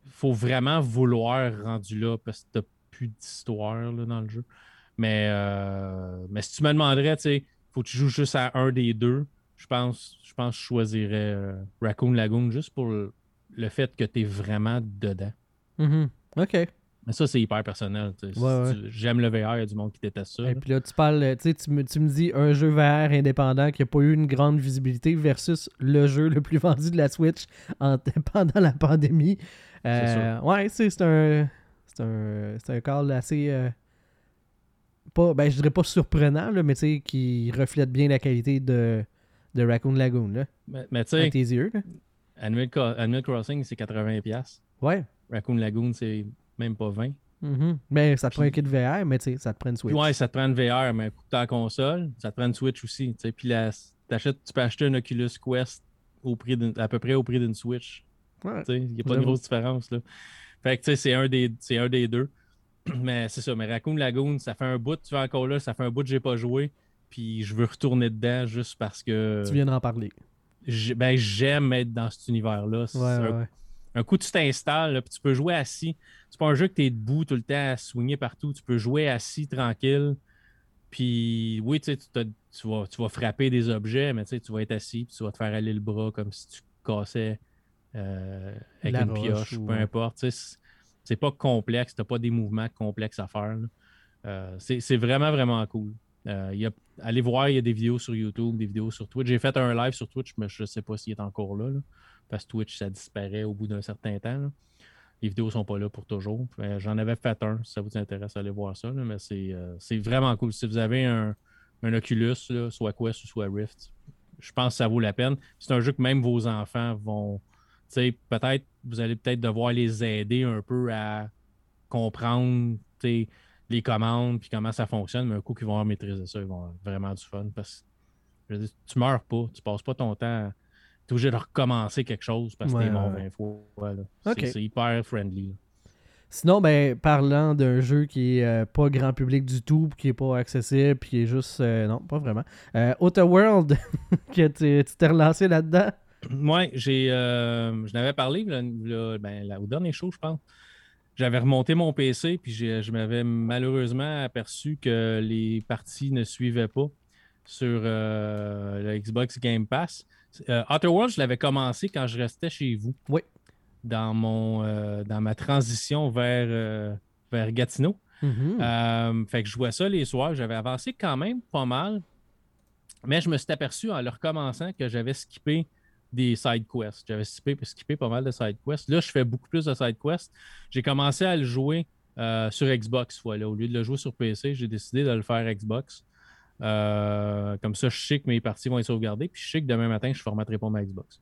il faut vraiment vouloir rendu là parce que tu plus d'histoire dans le jeu. Mais, euh, mais si tu me demanderais, tu sais, faut que tu joues juste à un des deux, je pense, je pense que je choisirais euh, Raccoon Lagoon juste pour le, fait que tu es vraiment dedans. Mm-hmm. OK. Mais ça, c'est hyper personnel. J'aime le VR, il y a du monde qui déteste ça. Et puis là, tu parles, tu, me, tu me dis un jeu VR indépendant qui n'a pas eu une grande visibilité versus le jeu le plus vendu de la Switch pendant la pandémie. Euh, ouais, c'est un. C'est un, un call assez. Euh, pas, ben, je dirais pas surprenant, là, mais qui reflète bien la qualité de, de Raccoon Lagoon. Là, mais, tu sais. tes yeux. Animal, Crossing, c'est 80$. Ouais. Raccoon Lagoon, c'est même pas 20. Mm-hmm. Mais ça te prend un kit VR, mais tu sais, ça te prend une Switch. Ouais, ça te prend une VR, mais pour ta console, ça te prend une Switch aussi. Puis la, tu peux acheter un Oculus Quest au prix à peu près au prix d'une Switch. Il n'y a pas de grosse différence. Là. Fait que tu sais, c'est un, des, un des deux. mais c'est ça, mais Raccoon Lagoon, ça fait un bout, tu vas encore là, ça fait un bout que j'ai pas joué. Puis je veux retourner dedans juste parce que. Tu viens d'en parler. Ben, j'aime être dans cet univers-là. Ouais, ouais un coup, tu t'installes, puis tu peux jouer assis. C'est pas un jeu que tu es debout tout le temps à swinguer partout. Tu peux jouer assis, tranquille. Puis oui, tu, tu, vas, tu vas frapper des objets, mais tu vas être assis, puis tu vas te faire aller le bras comme si tu cassais euh, avec une pioche, ou peu importe. C'est pas complexe, tu pas des mouvements complexes à faire. Euh, c'est vraiment, vraiment cool. Euh, allez voir, il y a des vidéos sur YouTube, des vidéos sur Twitch. J'ai fait un live sur Twitch, mais je ne sais pas s'il est encore là. parce que Twitch, ça disparaît au bout d'un certain temps. Les vidéos sont pas là pour toujours. J'en avais fait un, si ça vous intéresse, allez voir ça. mais euh, c'est vraiment cool. Si vous avez un, Oculus, soit Quest ou soit Rift, je pense que ça vaut la peine. C'est un jeu que même vos enfants vont. Peut-être, vous allez peut-être devoir les aider un peu à comprendre les commandes puis comment ça fonctionne, mais un coup qu'ils vont maîtriser ça, ils vont avoir vraiment du fun parce que je tu meurs pas, tu passes pas ton temps es obligé de recommencer quelque chose parce que t'es mort 20 fois. C'est hyper friendly. Sinon, ben, parlant d'un jeu qui est euh, pas grand public du tout, qui est pas accessible, puis qui est juste. Euh, non, pas vraiment. Euh, Outer World, que tu t'es relancé là-dedans? Ouais, j'ai. je n'avais parlé ben, au dernier show, je pense. J'avais remonté mon PC, puis je m'avais malheureusement aperçu que les parties ne suivaient pas sur le Xbox Game Pass. Euh, Outer Worlds, je l'avais commencé quand je restais chez vous. Oui. Dans, mon, euh, dans ma transition vers, euh, vers Gatineau. Mm-hmm. fait que je jouais ça les soirs. J'avais avancé quand même pas mal. Mais je me suis aperçu en le recommençant que j'avais skippé des side quests. J'avais skippé, skippé pas mal de side quests. Là, je fais beaucoup plus de side quests. J'ai commencé à le jouer sur Xbox. Voilà. Au lieu de le jouer sur PC, j'ai décidé de le faire Xbox. Euh, comme ça, je sais que mes parties vont être sauvegardées. Puis je sais que demain matin, je formaterai pas ma Xbox.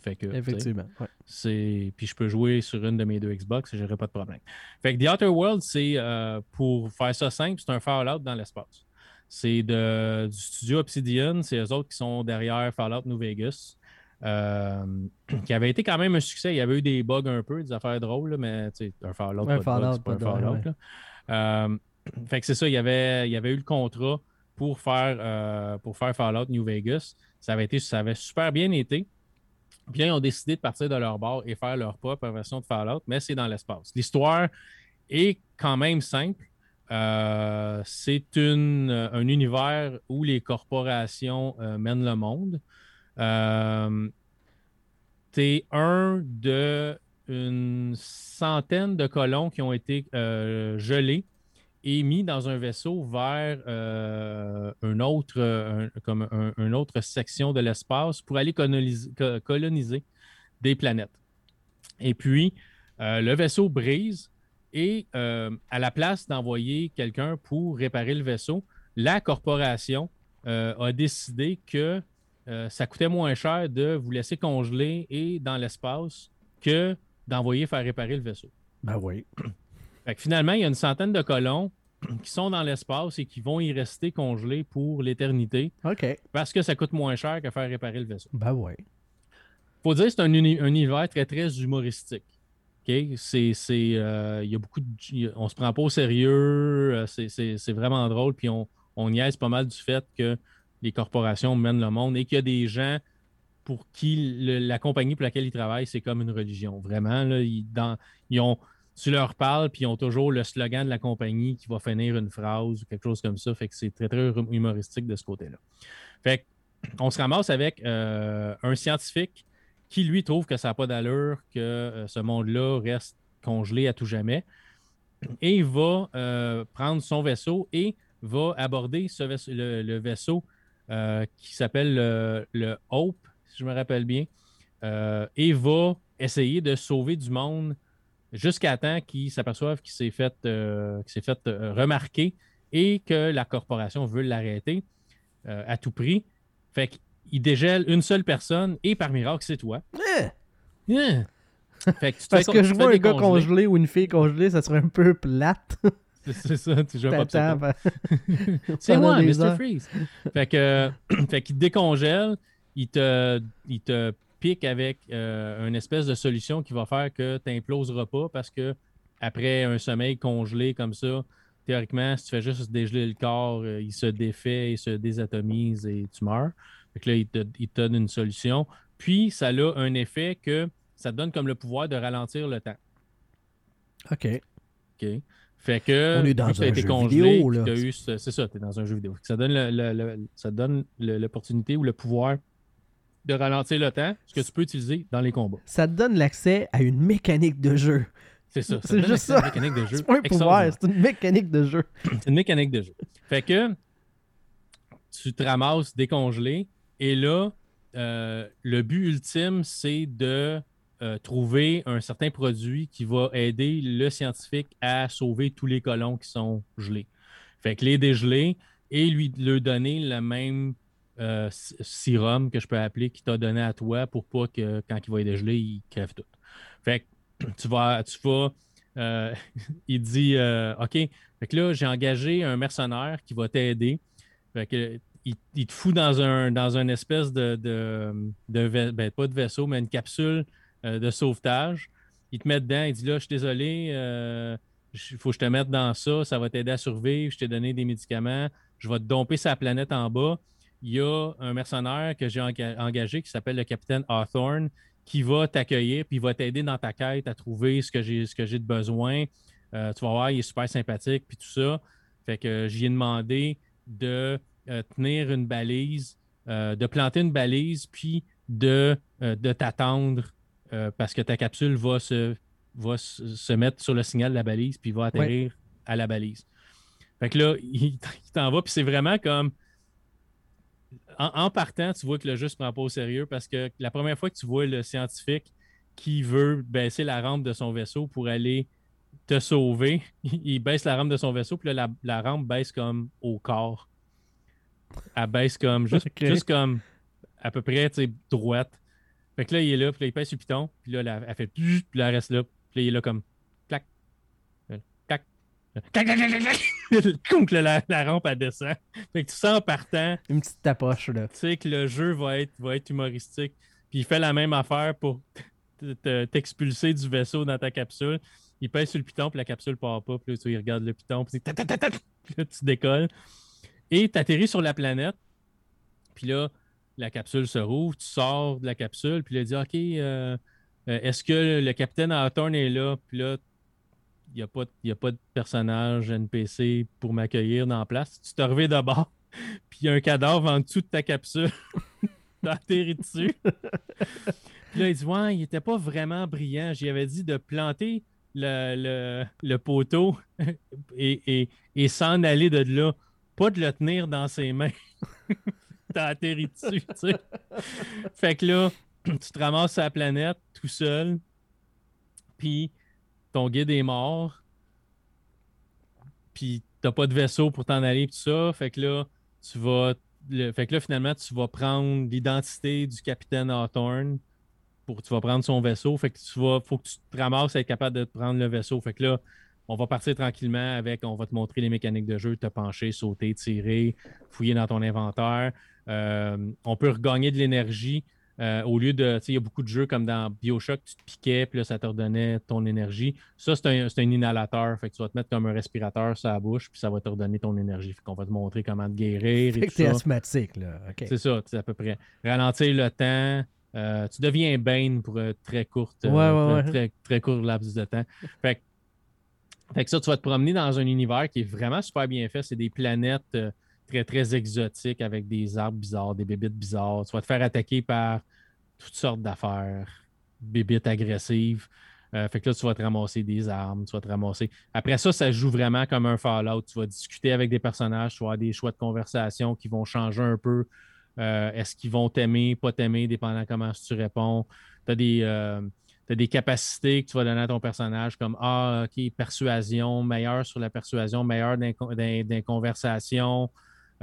Fait que, Effectivement. c'est Puis je peux jouer sur une de mes deux Xbox et j'aurai pas de problème. Fait que The Outer World, c'est euh, pour faire ça simple, c'est un Fallout dans l'espace. C'est du studio Obsidian, c'est eux autres qui sont derrière Fallout New Vegas. Euh, qui avait été quand même un succès. Il y avait eu des bugs un peu, des affaires drôles, mais un Fallout, un Fallout, pas, un Fallout. fait que c'est ça, il y, avait, il y avait eu le contrat pour faire, euh, pour faire Fallout New Vegas. Ça avait, été, ça avait super bien été. Puis là, ils ont décidé de partir de leur bord et faire leur propre version de Fallout, mais c'est dans l'espace. L'histoire est quand même simple. Euh, c'est un univers où les corporations mènent le monde. Tu es un de une centaine de colons qui ont été gelés est mis dans un vaisseau vers euh, une, autre, comme un, autre section de l'espace pour aller coloniser, des planètes. Et puis, euh, le vaisseau brise et euh, à la place d'envoyer quelqu'un pour réparer le vaisseau, la corporation a décidé que ça coûtait moins cher de vous laisser congeler et dans l'espace que d'envoyer faire réparer le vaisseau. Ben oui. finalement, il y a une centaine de colons qui sont dans l'espace et qui vont y rester congelés pour l'éternité. OK. Parce que ça coûte moins cher que faire réparer le vaisseau. Ben ouais. Faut dire que c'est un, univers très, très humoristique. OK? C'est. Euh, il y a beaucoup de, on se prend pas au sérieux. Euh, c'est vraiment drôle. Puis on, on niaise pas mal du fait que les corporations mènent le monde et qu'il y a des gens pour qui la compagnie pour laquelle ils travaillent, c'est comme une religion. Vraiment, ils ont tu leur parles, puis ils ont toujours le slogan de la compagnie qui va finir une phrase ou quelque chose comme ça. Fait que c'est très, très humoristique de ce côté-là. Fait on se ramasse avec euh, un scientifique qui, lui, trouve que ça n'a pas d'allure, que euh, ce monde-là reste congelé à tout jamais. Et il va euh, prendre son vaisseau et va aborder ce le, vaisseau qui s'appelle le, Hope, si je me rappelle bien, et va essayer de sauver du monde jusqu'à temps qu'il s'aperçoive qu'il s'est fait, fait remarquer et que la corporation veut l'arrêter à tout prix. Fait qu'il dégèle une seule personne et par miracle, c'est toi. Yeah. Fait que tu Parce que je vois un gars congelé ou une fille congelée, ça serait un peu plate. c'est ça, tu joues pas C'est moi, Mr. Freeze. Fait que, fait qu'il décongèle, il te, il te pique avec euh, une espèce de solution qui va faire que tu n'imploseras pas parce que après un sommeil congelé comme ça, théoriquement, si tu fais juste dégeler le corps, euh, il se défait, il se désatomise et tu meurs. Fait là, il te, donne une solution. Puis, ça a un effet que ça te donne comme le pouvoir de ralentir le temps. OK. OK. Fait que. On est dans un jeu vidéo, là. C'est ça, tu es dans un jeu vidéo. Ça donne, le, ça donne l'opportunité ou le pouvoir de ralentir le temps, ce que tu peux utiliser dans les combats. Ça te donne l'accès à une mécanique de jeu. C'est ça. C'est juste ça. Une mécanique de jeu. C'est pas un pouvoir, c'est une mécanique de jeu. c'est une mécanique de jeu. Fait que tu te ramasses décongelé et là, euh, le but ultime, c'est de euh, trouver un certain produit qui va aider le scientifique à sauver tous les colons qui sont gelés. Fait que les dégeler et lui donner le même euh, sérum que je peux appeler qui t'a donné à toi pour pas que quand il va être dégelé, il crève tout. Fait que tu vas, tu vas, euh, il dit, OK, fait que là, j'ai engagé un mercenaire qui va t'aider. Fait que, il, te fout dans un, dans une espèce de, de, ben, pas de vaisseau, mais une capsule euh, de sauvetage. Il te met dedans, il dit là, je suis désolé, il faut que je te mette dans ça, ça va t'aider à survivre, je t'ai donné des médicaments, je vais te domper sa planète en bas. Il y a un mercenaire que j'ai engagé qui s'appelle le capitaine Hawthorne qui va t'accueillir puis va t'aider dans ta quête à trouver ce que j'ai ce que j'ai de besoin. Euh, tu vas voir, il est super sympathique puis tout ça. Fait que j'y ai demandé de euh, tenir une balise, euh, de planter une balise puis de, de t'attendre parce que ta capsule va se va se mettre sur le signal de la balise puis va atterrir à la balise. Fait que là, il, t'en va puis c'est vraiment comme en, partant, tu vois que le jeu se prend pas au sérieux parce que la première fois que tu vois le scientifique qui veut baisser la rampe de son vaisseau pour aller te sauver, il baisse la rampe de son vaisseau, puis là, la, rampe baisse comme au corps. Elle baisse comme, juste, juste comme à peu près, droite. Fait que là, il est là, puis là, il pèse sur le piton, puis là, elle fait, puis là, elle reste là, puis là, il est là comme, Comme que la, la, rampe, elle descend. Fait que tu sens en partant. Une petite tapoche, là. Tu sais que le jeu va être, va être humoristique. Puis il fait la même affaire pour t'expulser du vaisseau dans ta capsule. Il pèse sur le piton, puis la capsule part pas. Puis là, tu regardes le piton, puis, là, tu décolles. Et tu atterris sur la planète. Puis là, la capsule se rouvre, tu sors de la capsule, puis il dit OK, euh, euh, est-ce que le capitaine Hawthorne est là? Puis là, il n'y a, pas, a pas de personnage NPC pour m'accueillir dans la place. Tu te reviens d'abord, puis il y a un cadavre en dessous de ta capsule. T'atterris dessus. puis là, il dit Ouais, il n'était pas vraiment brillant. J'y avais dit de planter le, le, poteau et, et, s'en aller de là, pas de le tenir dans ses mains. T'as atterri dessus, tu sais. Fait que là, tu te ramasses sur la planète tout seul, puis ton guide est mort, puis t'as pas de vaisseau pour t'en aller, tout ça. Fait que là, tu vas. fait que là, finalement, tu vas prendre l'identité du capitaine Hawthorne. Pour, tu vas prendre son vaisseau. Fait que tu vas. Faut que tu te ramasses à être capable de prendre le vaisseau. Fait que là, on va partir tranquillement avec. On va te montrer les mécaniques de jeu, te pencher, sauter, tirer, fouiller dans ton inventaire. Euh, on peut regagner de l'énergie euh, au lieu de, tu sais, il y a beaucoup de jeux comme dans Bioshock, tu te piquais, puis là, ça te redonnait ton énergie. Ça, c'est un, un, inhalateur. Fait que tu vas te mettre comme un respirateur sur la bouche, puis ça va te redonner ton énergie. Fait qu'on va te montrer comment te guérir. Fait que t'es asthmatique, là. C'est ça, c'est à peu près. Ralentir le temps. Euh, tu deviens Bane pour très courte, euh, très, très court laps de temps. Fait que Fait que ça, tu vas te promener dans un univers qui est vraiment super bien fait. C'est des planètes très, très exotiques avec des arbres bizarres, des bébites bizarres. Tu vas te faire attaquer par toutes sortes d'affaires, bébites agressives. Euh, fait que là, tu vas te ramasser des armes, tu vas te ramasser. Après ça, ça joue vraiment comme un Fallout. Tu vas discuter avec des personnages, tu vas avoir des choix de conversation qui vont changer un peu. Euh, est-ce qu'ils vont t'aimer, pas t'aimer, dépendant comment tu réponds. Tu as des as des capacités que tu vas donner à ton personnage comme Ah, OK, persuasion, meilleur sur la persuasion, meilleur dans, les conversations.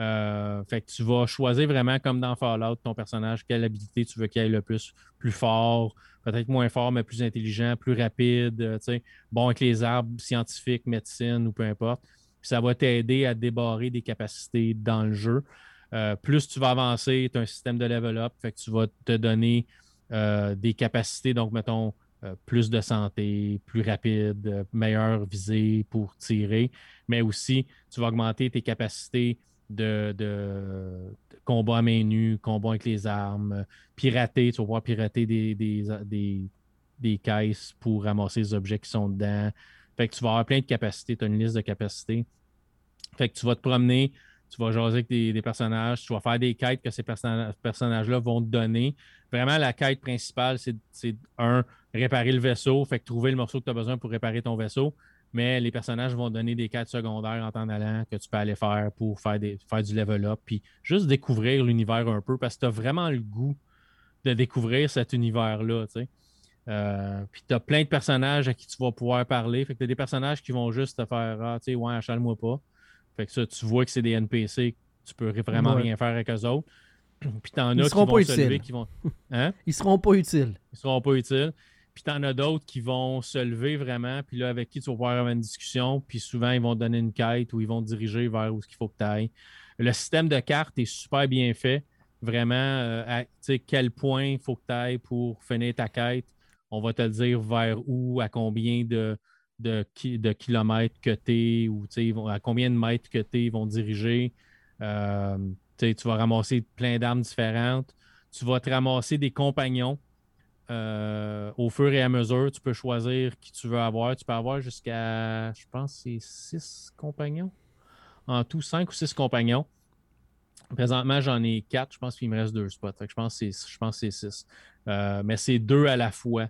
Euh, fait que tu vas choisir vraiment comme dans Fallout ton personnage, quelle habilité tu veux qu'il ait le plus, plus fort, peut-être moins fort, mais plus intelligent, plus rapide, euh, bon avec les arbres scientifiques, médecine ou peu importe. Ça va t'aider à débarrer des capacités dans le jeu. Euh, plus tu vas avancer, tu as un système de level up, fait que tu vas te donner des capacités, donc mettons plus de santé, plus rapide, meilleure visée pour tirer, mais aussi tu vas augmenter tes capacités de, combat à main nue, combat avec les armes, pirater, tu vas pouvoir pirater des, des, des, caisses pour ramasser les objets qui sont dedans. Fait que tu vas avoir plein de capacités, tu as une liste de capacités. Fait que tu vas te promener, tu vas jaser avec des, personnages, tu vas faire des quêtes que ces personnages-là vont te donner. Vraiment, la quête principale, c'est un, réparer le vaisseau, fait trouver le morceau que tu as besoin pour réparer ton vaisseau. Mais les personnages vont donner des quêtes secondaires en temps allant que tu peux aller faire pour faire, des, faire du level up, puis juste découvrir l'univers un peu parce que tu as vraiment le goût de découvrir cet univers-là. Euh, puis tu as plein de personnages à qui tu vas pouvoir parler. Fait que tu as des personnages qui vont juste te faire Ah, tu sais, ouais, achale-moi pas. Fait que ça, tu vois que c'est des NPC, tu peux vraiment rien faire avec eux autres. Puis t'en as qui vont se lever, qui vont. Hein? Ils seront pas utiles. Ils seront pas utiles. Puis t'en as d'autres qui vont se lever vraiment, puis là, avec qui tu vas pouvoir avoir une discussion, puis souvent, ils vont te donner une quête ou ils vont te diriger vers où il faut que tu ailles. Le système de cartes est super bien fait. Vraiment, euh, à quel point il faut que tu ailles pour finir ta quête. On va te dire vers où, à combien de, de, kilomètres que tu es ou à combien de mètres que tu es, ils vont diriger. Euh, tu vas ramasser plein d'armes différentes. Tu vas te ramasser des compagnons. Euh, au fur et à mesure, tu peux choisir qui tu veux avoir. Tu peux avoir jusqu'à, je pense, c'est six compagnons. En tout, cinq ou six compagnons. Présentement, j'en ai quatre. Je pense qu'il me reste deux spots. je pense que c'est six. Euh, mais c'est deux à la fois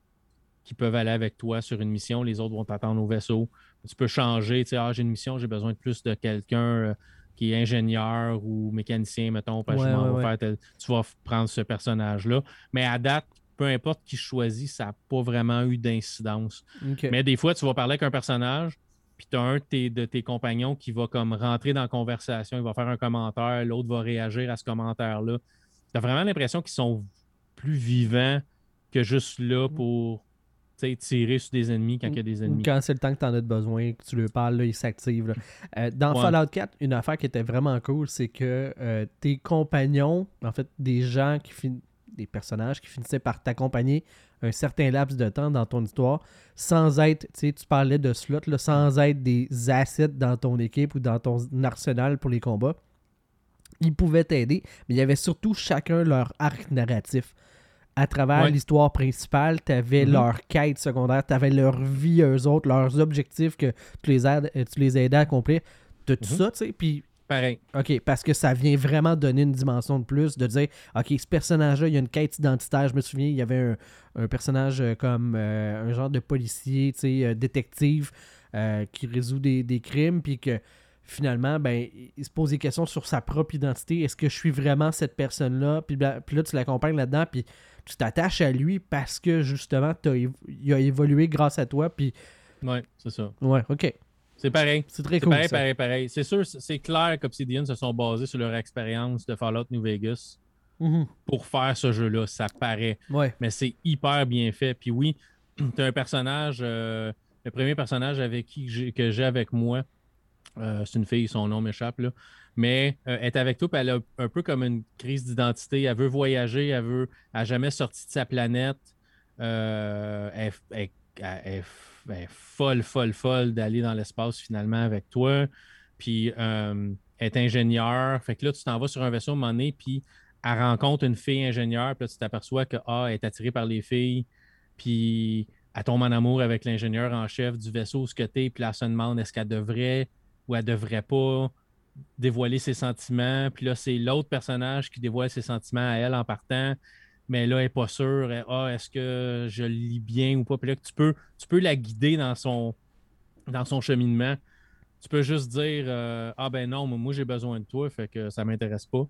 qui peuvent aller avec toi sur une mission. Les autres vont t'attendre au vaisseau. Tu peux changer. Tu sais, ah, j'ai une mission, j'ai besoin de plus de quelqu'un euh, qui est ingénieur ou mécanicien, mettons. tu vas prendre ce personnage-là. Mais à date, peu importe qui choisit, ça n'a pas vraiment eu d'incidence. Mais des fois, tu vas parler avec un personnage, puis tu as un de tes, de tes, compagnons qui va comme rentrer dans la conversation, il va faire un commentaire, l'autre va réagir à ce commentaire-là. Tu as vraiment l'impression qu'ils sont plus vivants que juste là pour tirer sur des ennemis quand il y a des ennemis. Quand c'est le temps que tu en as besoin, que tu lui parles, là, il s'active. Euh, dans Fallout 4, une affaire qui était vraiment cool, c'est que euh, tes compagnons, en fait, des gens qui finissent des personnages qui finissaient par t'accompagner un certain laps de temps dans ton histoire sans être, tu sais, tu parlais de slot, là, sans être des assets dans ton équipe ou dans ton arsenal pour les combats. Ils pouvaient t'aider, mais il y avait surtout chacun leur arc narratif à travers l'histoire principale, tu avais mm-hmm. leur quête secondaire, tu avais leur vie, eux autres, leurs objectifs que tu les, aides, tu les aidais à accomplir. De tout mm-hmm. ça, tu sais? Puis. Pareil. OK, parce que ça vient vraiment donner une dimension de plus, de dire, OK, ce personnage-là, il y a une quête identitaire. Je me souviens, il y avait un, personnage euh, comme euh, un genre de policier, tu sais, euh, détective, qui résout des, des crimes, puis que finalement, ben, il se pose des questions sur sa propre identité. Est-ce que je suis vraiment cette personne-là? Puis, puis là, tu l'accompagnes là-dedans, puis tu t'attaches à lui parce que justement, il a évolué grâce à toi. Puis... Ouais, c'est ça. Ouais, ok. C'est pareil. C'est très cool. Pareil, pareil, pareil. C'est sûr, c'est clair qu'Obsidian se sont basés sur leur expérience de Fallout New Vegas mhm. pour faire ce jeu-là. Ça paraît. Ouais. Mais c'est hyper bien fait. Puis oui, tu as un personnage, euh, le premier personnage avec qui que j'ai avec moi, euh, c'est une fille, son nom m'échappe, là mais euh, elle est avec toi, puis elle a un peu comme une crise d'identité. Elle veut voyager, elle veut, elle jamais sorti de sa planète. Elle, est folle, folle, folle d'aller dans l'espace finalement avec toi. Puis euh, est ingénieure. Fait que là, tu t'en vas sur un vaisseau à un moment donné, puis elle rencontre une fille ingénieure, puis là, tu t'aperçois que ah, elle est attirée par les filles. Puis elle tombe en amour avec l'ingénieur en chef du vaisseau, ce que puis là, elle se demande est-ce qu'elle devrait ou elle devrait pas dévoiler ses sentiments? Puis là, c'est l'autre personnage qui dévoile ses sentiments à elle en partant. Mais là, elle n'est pas sûre. Ah, est-ce que je lis bien ou pas? Puis là, tu peux, tu peux la guider dans son, dans son cheminement. Tu peux juste dire euh, Ah ben non, moi j'ai besoin de toi, fait que ça m'intéresse pas.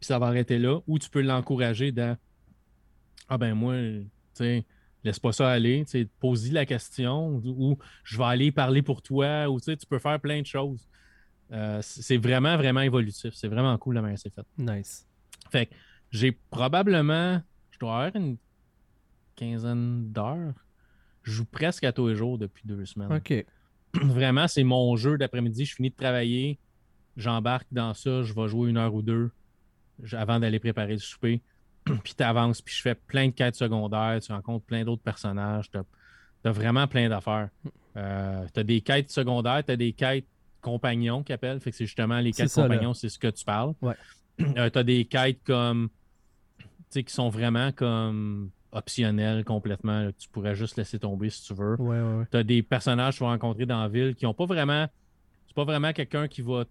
Puis ça va arrêter là. Ou tu peux l'encourager dans Ah ben moi, tu sais, laisse pas ça aller, pose-y la question, ou, je vais aller parler pour toi, ou tu peux faire plein de choses. Euh, c'est vraiment, vraiment évolutif. C'est vraiment cool la manière c'est fait. Nice. Fait que j'ai probablement, je dois avoir une quinzaine d'heures. Je joue presque à tous les jours depuis deux semaines. OK. Vraiment, c'est mon jeu d'après-midi. Je finis de travailler, j'embarque dans ça, je vais jouer une heure ou deux avant d'aller préparer le souper. puis tu avances, puis je fais plein de quêtes secondaires, tu rencontres plein d'autres personnages, tu as, vraiment plein d'affaires. Euh, tu as des quêtes secondaires, tu as des quêtes compagnons qui appellent, fait que c'est justement les quêtes compagnons, c'est ce que tu parles. Ouais. Euh, tu as des quêtes comme, qui sont vraiment comme optionnelles complètement, tu pourrais juste laisser tomber si tu veux. tu as des personnages que tu vas rencontrer dans la ville qui n'ont pas vraiment, c'est pas vraiment quelqu'un qui va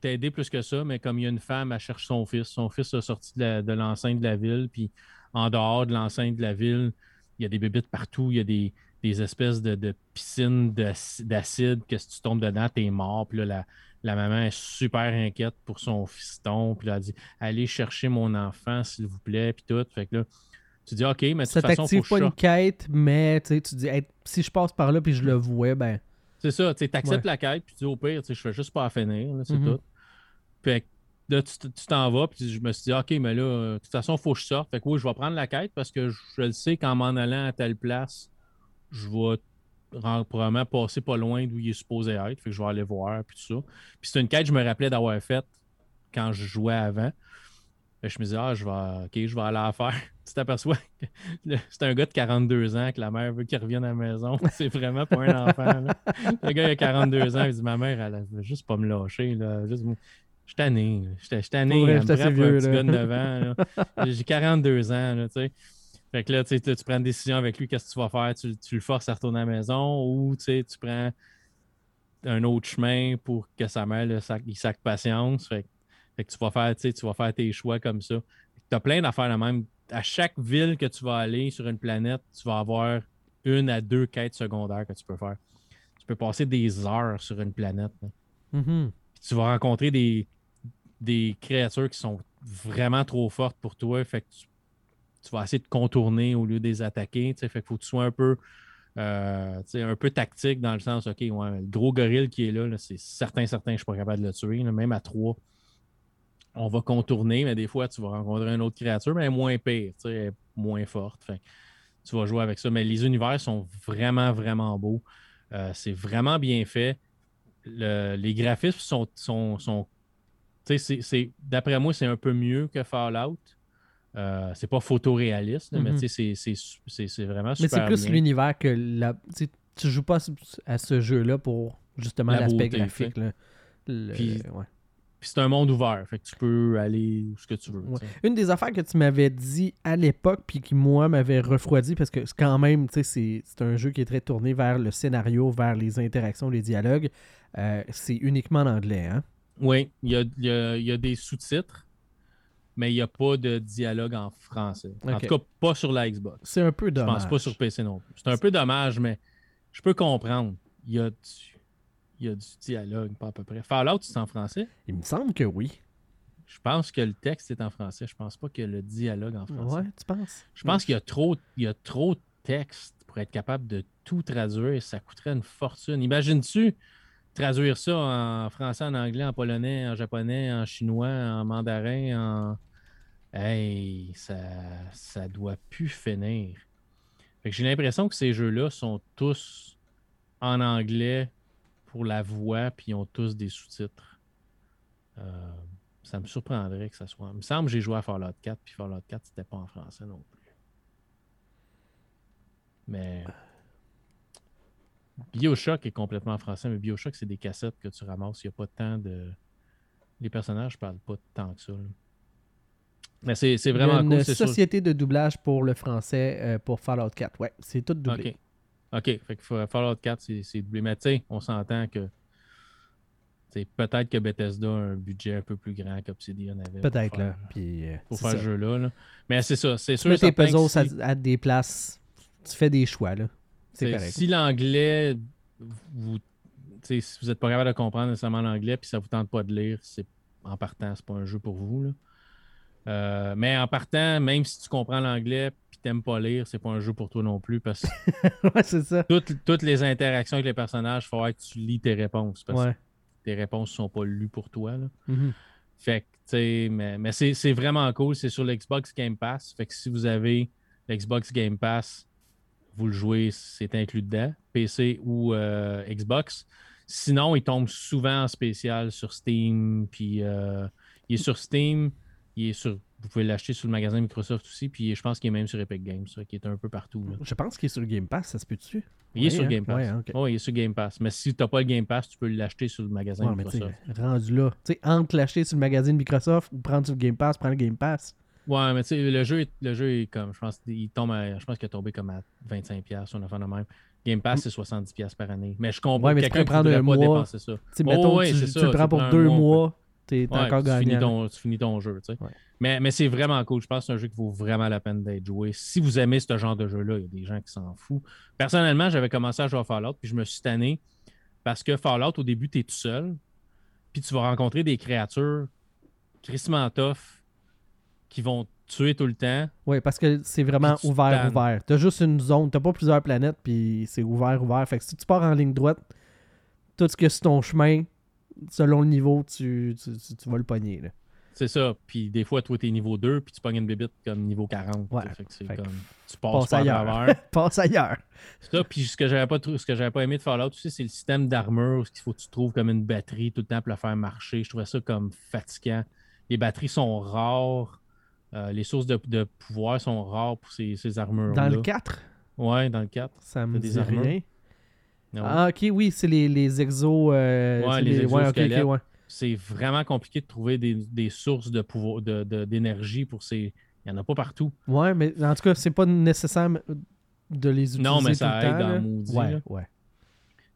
t'aider plus que ça, mais comme il y a une femme, elle cherche son fils. Son fils a sorti de l'enceinte de, la ville, puis en dehors de l'enceinte de la ville, il y a des bébites partout, il y a des, espèces de, piscines d'acide que si tu tombes dedans, t'es mort. Puis là, la, maman est super inquiète pour son fiston. Puis elle dit Allez chercher mon enfant, s'il vous plaît. Puis tout. Fait que là, tu dis OK, mais de toute façon, faut pas une quête, mais tu dis Si je passe par là puis je le vois, ben. C'est ça, tu acceptes la quête, puis tu dis au pire, je fais juste pas à finir, c'est mm-hmm. tout. Puis là, tu t'en vas, puis je me suis dit, OK, mais là, de toute façon, faut que je sorte. Fait que oui, je vais prendre la quête parce que je, le sais qu'en m'en allant à telle place, je vais probablement passer pas loin d'où il est supposé être. Fait que je vais aller voir, puis tout ça. Puis c'est une quête que je me rappelais d'avoir faite quand je jouais avant. Fait que je me disais, ah, je vais, OK, je vais aller la faire. tu t'aperçois que c'est un gars de 42 ans que la mère veut qu'il revienne à la maison. C'est vraiment pas un enfant. Le gars, il a 42 ans, il dit Ma mère, elle veut juste pas me lâcher. Là. Juste... Je suis tanné. Je suis tanné. Ouais, je suis vieux. Petit gars de 9 ans. J'ai 42 ans. Là, tu sais. Fait que là, tu, tu prends une décision avec lui, qu'est-ce que tu vas faire? Tu, tu, le forces à retourner à la maison ou tu prends un autre chemin pour que sa mère le sac, il sac patience? Fait, fait, que tu vas faire, tu vas faire tes choix comme ça. Tu as plein d'affaires de même à chaque ville que tu vas aller sur une planète, tu vas avoir une à deux quêtes secondaires que tu peux faire. Tu peux passer des heures sur une planète. Mm-hmm. Tu vas rencontrer des, des créatures qui sont vraiment trop fortes pour toi. Fait que tu, vas essayer de contourner au lieu de les attaquer. Fait qu'il faut que tu sois un peu, euh, un peu tactique dans le sens, OK, le gros gorille qui est là, c'est certain, certain je ne suis pas capable de le tuer. même à trois, on va contourner, mais des fois, tu vas rencontrer une autre créature, mais moins pire, moins forte. tu vas jouer avec ça. Mais les univers sont vraiment, vraiment beaux. Euh, c'est vraiment bien fait. les graphismes sont, sont, sont d'après moi, c'est un peu mieux que Fallout. Euh, c'est pas photoréaliste, mais mhm. c'est vraiment super. Mais c'est plus l'univers que la. Tu joues pas à ce jeu-là pour justement l'aspect graphique. Puis, c'est un monde ouvert, fait que tu peux aller où ce que tu veux. Une des affaires que tu m'avais dit à l'époque, puis qui moi m'avait refroidi, parce que quand même, c'est un jeu qui est très tourné vers le scénario, vers les interactions, les dialogues. Euh, c'est uniquement en anglais, hein? Oui, il y a, des sous-titres, mais il n'y a pas de dialogue en français. En tout cas, pas sur la Xbox. C'est un peu dommage. Je pense pas sur PC non plus. C'est un peu dommage, mais je peux comprendre. Il y a du, il y a du dialogue, pas à peu près. Fallout, c'est en français? Il me semble que oui. Je pense que le texte est en français. Je pense pas que le dialogue en français. Ouais, tu penses? Je pense qu'il y a trop, il y a trop de texte pour être capable de tout traduire. Ça coûterait une fortune. Imagine-tu traduire ça en français, en anglais, en polonais, en japonais, en chinois, en mandarin, en. Hey, ça, ça doit plus finir. j'ai l'impression que ces jeux-là sont tous en anglais pour la voix, puis ils ont tous des sous-titres. Euh, ça me surprendrait que ça soit. Il me semble que j'ai joué à Fallout 4, puis Fallout 4, c'était pas en français non plus. Mais Bioshock est complètement en français, mais Bioshock, c'est des cassettes que tu ramasses. Il n'y a pas tant de. Les personnages ne parlent pas tant que ça. Mais c'est vraiment Il y a une société de doublage pour le français euh, pour Fallout 4. Ouais, c'est tout doublé. OK. Fait que Fallout 4, c'est doublé. Mais tu sais, on s'entend que peut-être que Bethesda a un budget un peu plus grand qu'Obsidian avait. Peut-être, là. Puis, euh, pour faire ce jeu-là. Là. Mais c'est ça. C'est sûr. Tu mets tes puzzles si... à, des places. Tu fais des choix, là. C'est correct. Si l'anglais, vous, si vous n'êtes pas capable de comprendre nécessairement l'anglais, puis ça ne vous tente pas de lire, c'est en partant, c'est pas un jeu pour vous. Là. Euh, mais en partant, même si tu comprends l'anglais puis t'aimes pas lire, c'est pas un jeu pour toi non plus parce que ouais, c'est ça. Toutes, toutes, les interactions avec les personnages, il faut que tu lis tes réponses parce que tes réponses sont pas lues pour toi. Là. Mm-hmm. Fait que, tu sais, mais, mais c'est vraiment cool. C'est sur l'Xbox Game Pass. Fait que si vous avez l'Xbox Game Pass, vous le jouez, c'est inclus dedans, PC ou euh, Xbox. Sinon, il tombe souvent en spécial sur Steam. Puis euh, il est sur Steam. Il est sur. Vous pouvez l'acheter sur le magasin Microsoft aussi. Puis je pense qu'il est même sur Epic Games, qui est un peu partout. Je pense qu'il est sur le Game Pass, ça se peut dessus. Il est sur hein? Game Pass. il est sur Game Pass. Mais si tu n'as pas le Game Pass, tu peux l'acheter sur le magasin Microsoft. rendu là. Tu sais, entre l'acheter sur le magasin Microsoft ou prendre sur le Game Pass, prendre le Game Pass. Ouais, mais tu sais, le jeu, le jeu est comme. Je pense qu'il tombe je pense qu'il est tombé comme à 25$, on a fait de même. Game Pass, c'est 70$ par année. Mais je comprends ouais, mais quelqu'un qui prendre un mois, dépenser ça. Mettons, tu, tu, le prends pour deux mois, tu es encore tu gagnant. Finis ton, tu finis ton jeu. Tu sais. Mais, mais c'est vraiment cool. Je pense que c'est un jeu qui vaut vraiment la peine d'être joué. Si vous aimez ce genre de jeu-là, il y a des gens qui s'en foutent. Personnellement, j'avais commencé à jouer à Fallout, puis je me suis tanné parce que Fallout, au début, tu es tout seul, puis tu vas rencontrer des créatures crissement tough qui vont tuer tout le temps. Oui, parce que c'est vraiment ouvert, ouvert. T'as juste une zone, t'as pas plusieurs planètes, puis c'est ouvert, ouvert. Fait que si tu pars en ligne droite, tout ce que c'est ton chemin, selon le niveau, tu, tu, vas le pogner. C'est ça. Puis des fois, toi, t'es niveau 2, puis tu pognes une bébite comme niveau 40. Ouais. Fait que c'est comme. Tu passes pas ailleurs. passe ailleurs. Ça, puis ce que j'avais pas, ce que j'avais pas aimé de Fallout aussi, c'est le système d'armure, ce qu'il faut que tu trouves comme une batterie tout le temps pour le faire marcher. Je trouvais ça comme fatigant. Les batteries sont rares. Euh, les sources de, pouvoir sont rares pour ces, ces armures. Dans le 4 Ouais, dans le 4. Ça me dit rien. Ah, ok, oui, c'est les, les exos. Euh, ouais, les. Ouais, C'est vraiment compliqué de trouver des, des sources de pouvoir, d'énergie de, pour ces. Il n'y en a pas partout. Ouais, mais en tout cas, c'est pas nécessaire de les utiliser. Non, mais ça aide dans le maudit. Ouais, ouais.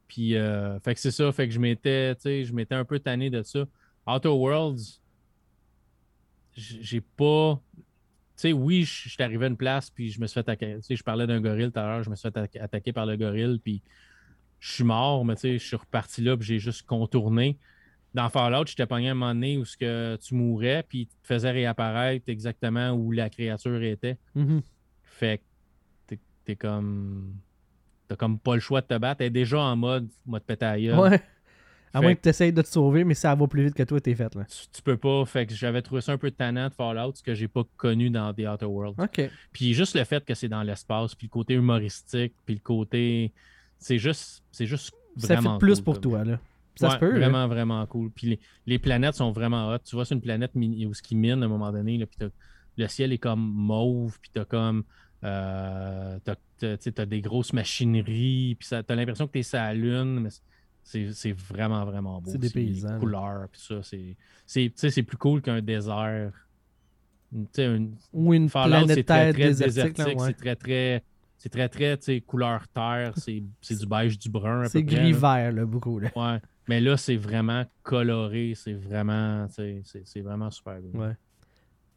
Puis, euh, fait que c'est ça. Fait que je m'étais, je m'étais un peu tanné de ça. Outer Worlds, j'ai pas. Tu sais, oui, je suis arrivé à une place, puis je me suis fait attaquer. Tu sais, je parlais d'un gorille tout à l'heure, je me suis fait attaquer par le gorille, puis je suis mort, mais tu sais, je suis reparti là, puis j'ai juste contourné. Dans Fallout, je t'ai pogné à un moment donné où ce que tu mourais, puis tu te faisais réapparaître exactement où la créature était. Mm-hmm. Fait que t'es comme. T'as comme pas le choix de te battre. T'es déjà en mode, mode péter Ouais. À moins que tu essayes de te sauver, mais ça va plus vite que toi, t'es fait. Là. Tu, peux pas. Fait que j'avais trouvé ça un peu tannant de Fallout, ce que j'ai pas connu dans The Outer Worlds. OK. Puis juste le fait que c'est dans l'espace, puis le côté humoristique, puis le côté c'est juste, c'est juste vraiment. Ça fait plus pour toi, là. Ça se peut. Vraiment, vraiment cool. Puis les, planètes sont vraiment hot. Tu vois, c'est une planète où ce qui mine à un moment donné, là, puis le ciel est comme mauve, puis t'as comme. Euh, t'as, des grosses machineries, puis t'as l'impression que t'es sur la lune, mais c'est, vraiment, vraiment beau. C'est des paysans. Les couleurs, puis ça, c'est, c'est, plus cool qu'un désert. Une, Ou une planète c'est très, très désertique. C'est très, très c'est très, très, tu sais, couleur terre, c'est du beige, du brun. C'est gris-vert, là, beaucoup. Là. Ouais. Mais là, c'est vraiment coloré, c'est vraiment, c'est vraiment super bien. Ouais.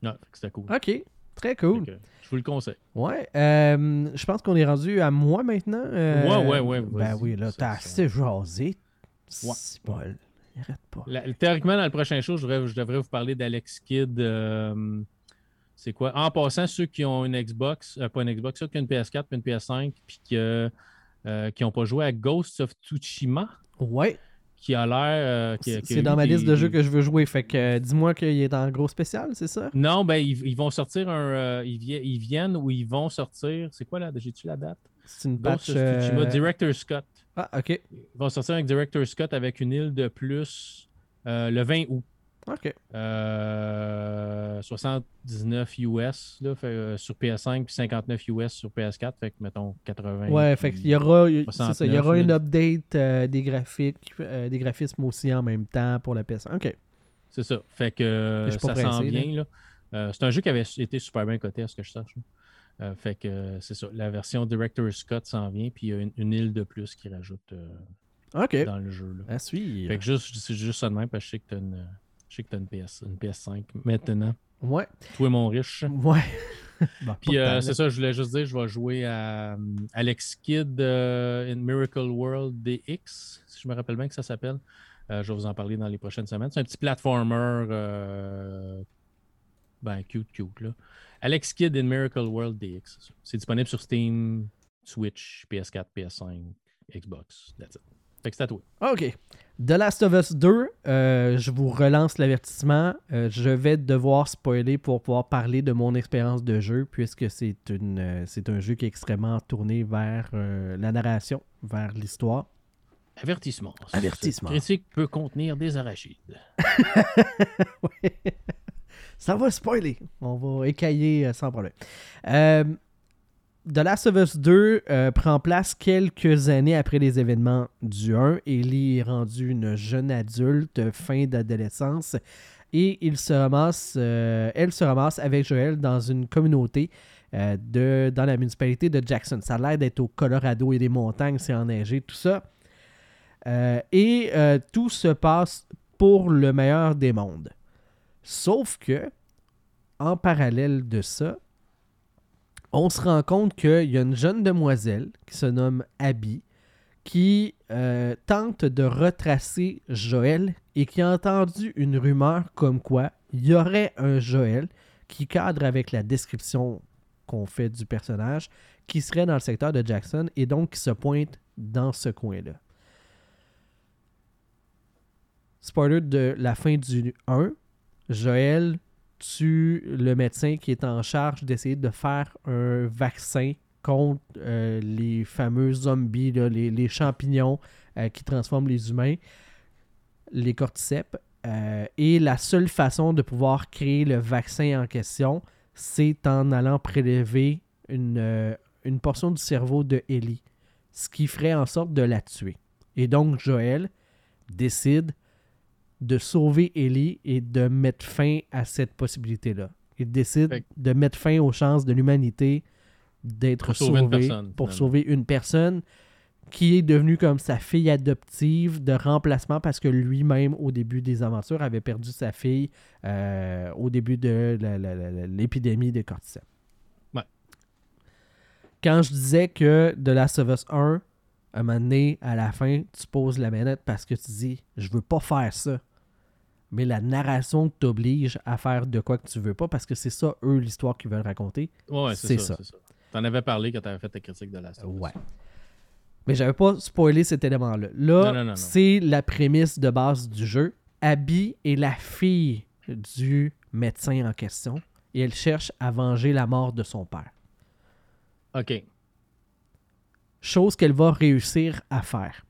Non, c'était cool. OK. Très cool. je vous le conseille. Ouais. Euh, je pense qu'on est rendu à moi maintenant. Euh, ouais, ouais, ouais. Ben oui, là, t'as assez jasé. Ouais. Paul. Arrête pas. théoriquement, dans le prochain show, je devrais, je devrais vous parler d'Alex Kidd. Euh, c'est quoi? En passant, ceux qui ont une Xbox, euh, pas une Xbox, ceux qui ont une PS4 puis une PS5, puis qui n'ont pas joué à Ghost of Tsushima. Ouais. Qui a l'air. Euh, c'est dans ma liste de jeux que je veux jouer. Fait que dis-moi qu'il est en gros spécial, c'est ça? Non, ben ils, vont sortir un. Ils, viennent ou ils vont sortir. C'est quoi là? J'ai-tu la date? C'est une patch. Director Scott. Ah, ok. Ils vont sortir avec Director Scott avec une île de plus le 20 août. OK. 79 US là, sur PS5 puis 59 US sur PS4. Fait que mettons 80. Ouais, fait qu'il y aura, il y aura une update euh, des graphiques, euh, des graphismes aussi en même temps pour la PS5. OK. C'est ça. Fait que ça sent bien. Là. Euh, c'est un jeu qui avait été super bien coté à ce que je sache. Euh, fait que euh, c'est ça. La version Director Scott s'en vient, puis il y a une, une île de plus qui rajoute euh, dans le jeu. là. À suivre. Fait que juste, c'est juste ça de même, parce que je sais que t'as une, je sais que t'as une, PS, une PS5 maintenant. Ouais. Toi, mon riche. Ouais. Bon, Puis euh, c'est ça, je voulais juste dire, je vais jouer à euh, Alex Kidd euh, in Miracle World DX, si je me rappelle bien que ça s'appelle. Euh, je vais vous en parler dans les prochaines semaines. C'est un petit platformer, euh, ben cute, cute là. Alex Kidd in Miracle World DX. C'est disponible sur Steam, Switch, PS4, PS5, Xbox. That's it. Fait que c'est à toi. OK. The Last of Us 2, euh, je vous relance l'avertissement. Euh, je vais devoir spoiler pour pouvoir parler de mon expérience de jeu, puisque c'est une, euh, c'est un jeu qui est extrêmement tourné vers la narration, vers l'histoire. Avertissement. Avertissement. Cette critique peut contenir des arachides. Ça va spoiler. On va écailler sans problème. The Last of Us 2 euh, prend place quelques années après les événements du 1. Ellie est rendue une jeune adulte, fin d'adolescence, et il se ramasse, euh, elle se ramasse avec Joël dans une communauté euh, de, dans la municipalité de Jackson. Ça a l'air d'être au Colorado et des montagnes, c'est enneigé, tout ça. Et tout se passe pour le meilleur des mondes. Sauf que, en parallèle de ça, on se rend compte qu'il y a une jeune demoiselle qui se nomme Abby qui euh, tente de retracer Joël et qui a entendu une rumeur comme quoi il y aurait un Joël qui cadre avec la description qu'on fait du personnage qui serait dans le secteur de Jackson et donc qui se pointe dans ce coin-là. Spoiler de la fin du 1, Joël tue le médecin qui est en charge d'essayer de faire un vaccin contre euh, les fameux zombies, les champignons euh, qui transforment les humains, les cordyceps. Euh, et la seule façon de pouvoir créer le vaccin en question, c'est en allant prélever une, euh, une portion du cerveau de Ellie, ce qui ferait en sorte de la tuer. Et donc Joël décide de sauver Ellie et de mettre fin à cette possibilité-là. Il décide Fait de mettre fin aux chances de l'humanité d'être Pour sauver une sauvée personne, pour sauver une personne qui est devenue comme sa fille adoptive de remplacement parce que lui-même, au début des aventures, avait perdu sa fille euh, au début de la- la- la- la- l'épidémie de cordyceps. Ouais. Quand je disais que The Last of Us 1, à un moment donné, à la fin, tu poses la manette parce que tu dis « Je veux pas faire ça ». Mais la narration t'oblige à faire de quoi que tu veux pas parce que c'est ça, eux, l'histoire qu'ils veulent raconter. Ouais, C'est ça. ça. T'en avais parlé quand t'avais fait ta critique de la Ouais. Mais j'avais pas spoilé cet élément-là. Là, non. c'est la prémisse de base du jeu. Abby est la fille du médecin en question et elle cherche à venger la mort de son père. OK. Chose qu'elle va réussir à faire.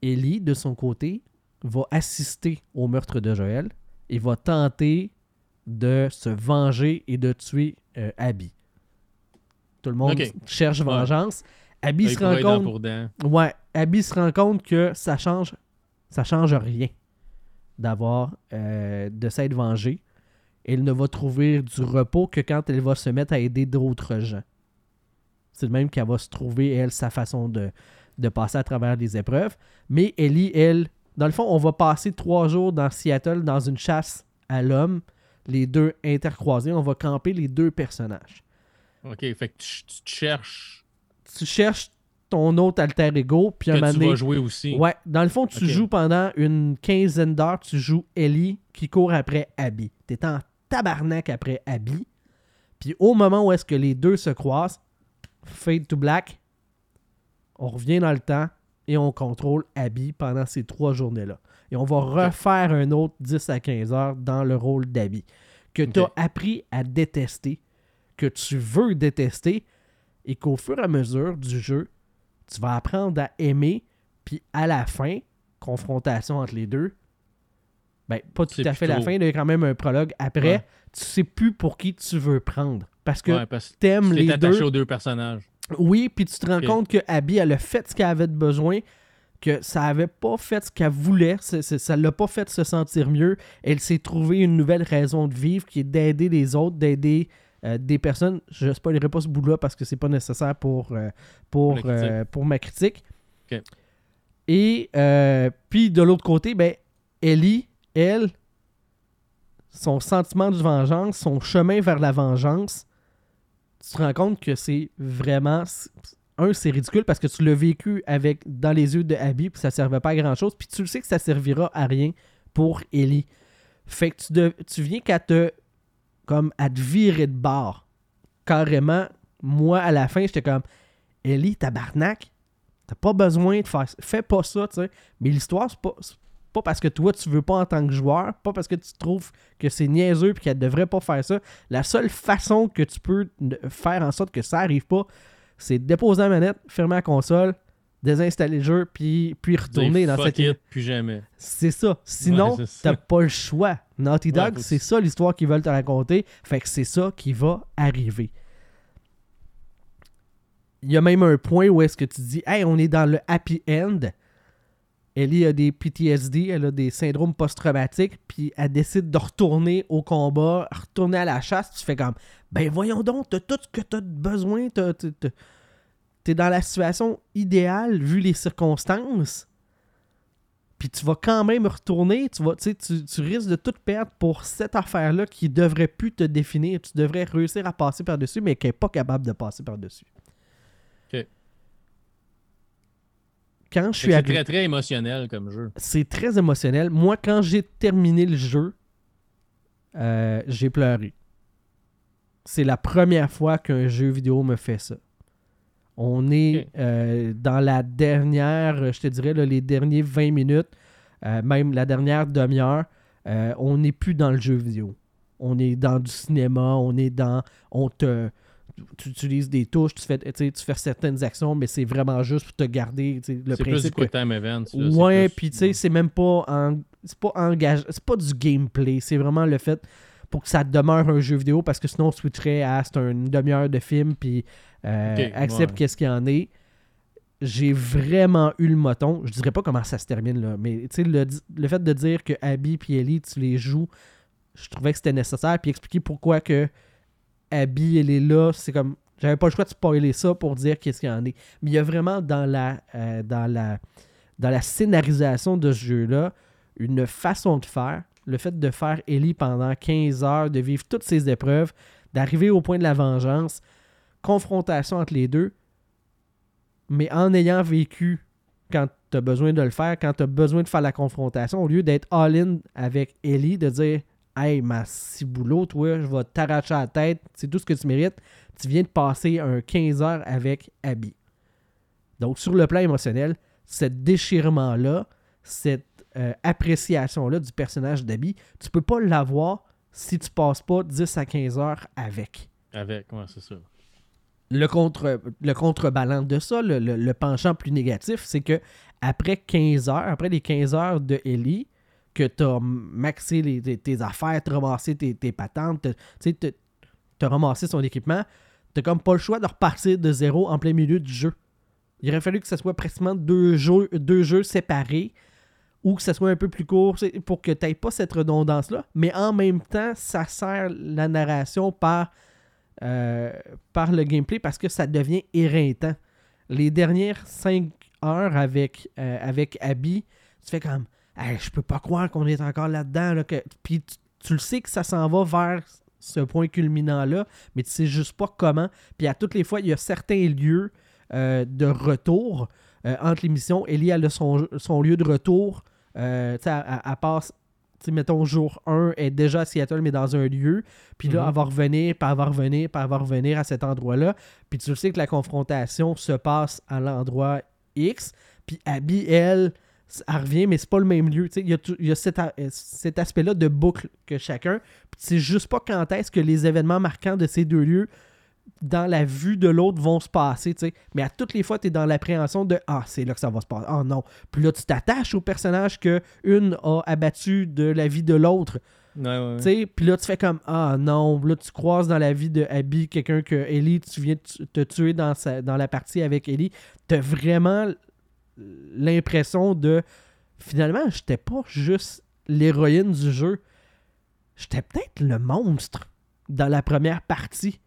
Ellie, de son côté, va assister au meurtre de Joël et va tenter de se venger et de tuer euh, Abby. Tout le monde cherche vengeance. Abby se rend compte pour. Ouais, Abby se rend compte que ça change ça change rien d'avoir euh, de s'être vengée. Elle ne va trouver du repos que quand elle va se mettre à aider d'autres gens. C'est le même qu'elle va se trouver, elle, sa façon de, de passer à travers les épreuves. Mais Ellie, elle, dans le fond, on va passer trois jours dans Seattle dans une chasse à l'homme, les deux intercroisés. On va camper les deux personnages. OK, fait que tu, tu te cherches Tu cherches ton autre alter ego, puis que un moment tu donné- vas jouer aussi. Ouais, dans le fond, tu joues pendant une quinzaine d'heures, tu joues Ellie qui court après Abby. T'es en tabarnak après Abby. Puis au moment où est-ce que les deux se croisent, fade to black, on revient dans le temps et on contrôle Abby pendant ces trois journées-là. Et on va refaire un autre 10 à 15 heures dans le rôle d'Abby. Que tu as appris à détester, que tu veux détester, et qu'au fur et à mesure du jeu, tu vas apprendre à aimer, puis à la fin, confrontation entre les deux, ben, pas tout à fait la trop. fin, il y a quand même un prologue. Après, Ouais. tu sais plus pour qui tu veux prendre. Parce que Ouais, parce t'aimes tu les attaché aux deux personnages. Oui, puis tu te rends compte que Abby, elle a fait ce qu'elle avait besoin, que ça avait pas fait ce qu'elle voulait, c'est- c'est- ça l'a pas fait se sentir mieux. Elle s'est trouvé une nouvelle raison de vivre qui est d'aider les autres, d'aider euh, des personnes. Je ne spoilerai pas ce bout-là parce que c'est pas nécessaire pour, euh, pour, euh, pour ma critique. Et puis de l'autre côté, ben, Ellie, elle, son sentiment de vengeance, son chemin vers la vengeance, tu te rends compte que c'est vraiment. Un, c'est ridicule parce que tu l'as vécu avec dans les yeux de Abby, puis ça servait pas à grand chose, puis tu le sais que ça servira à rien pour Ellie. Fait que tu, de- tu viens qu'à te. comme à te virer de bord. Carrément, moi, à la fin, j'étais comme Ellie, tabarnak, t'as pas besoin de faire. Fais pas ça, tu sais. Mais l'histoire, c'est pas. Pas parce que toi, tu veux pas en tant que joueur, pas parce que tu trouves que c'est niaiseux et qu'elle devrait pas faire ça. La seule façon que tu peux faire en sorte que ça arrive pas, c'est de déposer la manette, fermer la console, désinstaller le jeu, puis, puis retourner dans cette. it, plus jamais. C'est ça. Sinon, Ouais, t'as pas le choix. Naughty Dog, c'est ça l'histoire qu'ils veulent te raconter. Fait que c'est ça qui va arriver. Il y a même un point où est-ce que tu dis Hey, on est dans le happy end. Ellie a des PTSD, elle a des syndromes post-traumatiques, puis elle décide de retourner au combat, retourner à la chasse. Tu fais comme Ben voyons donc, t'as tout ce que t'as besoin, t'es dans la situation idéale vu les circonstances. Puis tu vas quand même retourner, tu, vas, tu, tu risques de tout perdre pour cette affaire-là qui devrait plus te définir. Tu devrais réussir à passer par-dessus, mais qui n'est pas capable de passer par-dessus. Ok. Quand je Fait suis que C'est très, très émotionnel comme jeu. c'est très émotionnel. Moi, quand j'ai terminé le jeu, euh, j'ai pleuré. C'est la première fois qu'un jeu vidéo me fait ça. On est euh, dans la dernière, je te dirais, là, les derniers 20 minutes, euh, même la dernière demi-heure, euh, on n'est plus dans le jeu vidéo. On est dans du cinéma, on est dans. On te. Tu utilises des touches, tu fais, tu fais certaines actions, mais c'est vraiment juste pour te garder le C'est plus du principe. que- quick time event. là, Ouais, puis tu sais, c'est même pas en... c'est pas engagé, c'est pas du gameplay, c'est vraiment le fait pour que ça demeure un jeu vidéo parce que sinon on switcherait à c'est une demi-heure de film puis euh, accepte ouais. qu'est-ce qu'il y en est. J'ai vraiment eu le moton. Je dirais pas comment ça se termine là, mais tu sais le, le fait de dire que Abby puis Ellie tu les joues, je trouvais que c'était nécessaire puis expliquer pourquoi que Abby elle est là, c'est comme j'avais pas le choix de spoiler ça pour dire qu'est-ce qu'il y en est. Mais il y a vraiment dans la euh, dans la dans la scénarisation de ce jeu-là, une façon de faire, le fait de faire Ellie pendant 15 heures, de vivre toutes ces épreuves, d'arriver au point de la vengeance, confrontation entre les deux, mais en ayant vécu quand tu as besoin de le faire, quand tu as besoin de faire la confrontation, au lieu d'être all-in avec Ellie, de dire Hey, ma ciboulot, toi, je vais t'arracher la tête, c'est tout ce que tu mérites. Tu viens de passer un 15 heures avec Abby. Donc, sur le plan émotionnel, ce déchirement-là, cette euh, appréciation-là du personnage d'Abby, tu peux pas l'avoir si tu passes pas 10 à 15 heures avec. Avec, ouais, c'est ça. Le, contre, le contrebalan de ça, le, le- le penchant plus négatif, c'est que après 15 heures, après les 15 heures de Ellie, que tu as maxé tes, affaires, tu ramassé tes, tes patentes, tu t'as ramassé son équipement, t'as comme pas le choix de repartir de zéro en plein milieu du jeu. Il aurait fallu que ce soit pratiquement deux jeux, deux jeux séparés ou que ce soit un peu plus court pour que tu n'aies pas cette redondance-là. Mais en même temps, ça sert la narration par, euh, par le gameplay parce que ça devient éreintant. Les dernières cinq heures avec, euh, avec Abby, tu fais comme Hey, je peux pas croire qu'on est encore là-dedans. là, que... Puis tu, tu le sais que ça s'en va vers ce point culminant-là, mais tu sais juste pas comment. Puis à toutes les fois, il y a certains lieux euh, de retour euh, entre les missions. Ellie, elle a son, son lieu de retour. Euh, tu sais, elle, elle- elle passe, mettons, jour 1, elle est déjà à Seattle, mais dans un lieu. Puis là, Mhm. elle va revenir, puis elle va revenir, puis elle va revenir à cet endroit-là. Puis tu le sais que la confrontation se passe à l'endroit X. Puis Abby, elle, elle revient, mais c'est pas le même lieu. Il y a, y a cet, a- cet aspect-là de boucle que chacun. Sais juste pas quand est-ce que les événements marquants de ces deux lieux dans la vue de l'autre vont se passer, tu sais. Mais à toutes les fois, tu es dans l'appréhension de Ah, c'est là que ça va se passer. Ah non. Puis là, tu t'attaches au personnage que une a abattu de la vie de l'autre. Ouais, puis là, tu fais comme Ah non. Là, tu croises dans la vie de Abby quelqu'un que Ellie, tu viens te tuer dans, sa- dans la partie avec Ellie. Tu as vraiment l'impression de finalement, j'étais pas juste l'héroïne du jeu. J'étais peut-être le monstre dans la première partie.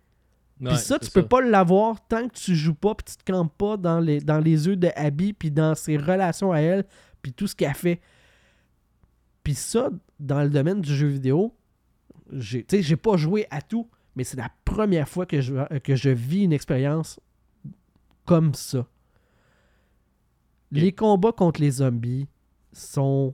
Ouais, Puis ça, tu peux pas l'avoir tant que tu joues pas, puis tu te campes pas dans les, dans les yeux de Abby, puis dans ses relations à elle, puis tout ce qu'elle fait. Puis ça, dans le domaine du jeu vidéo, j'ai j'ai pas joué à tout, mais c'est la première fois que je, que je vis une expérience comme ça. Les combats contre les zombies sont,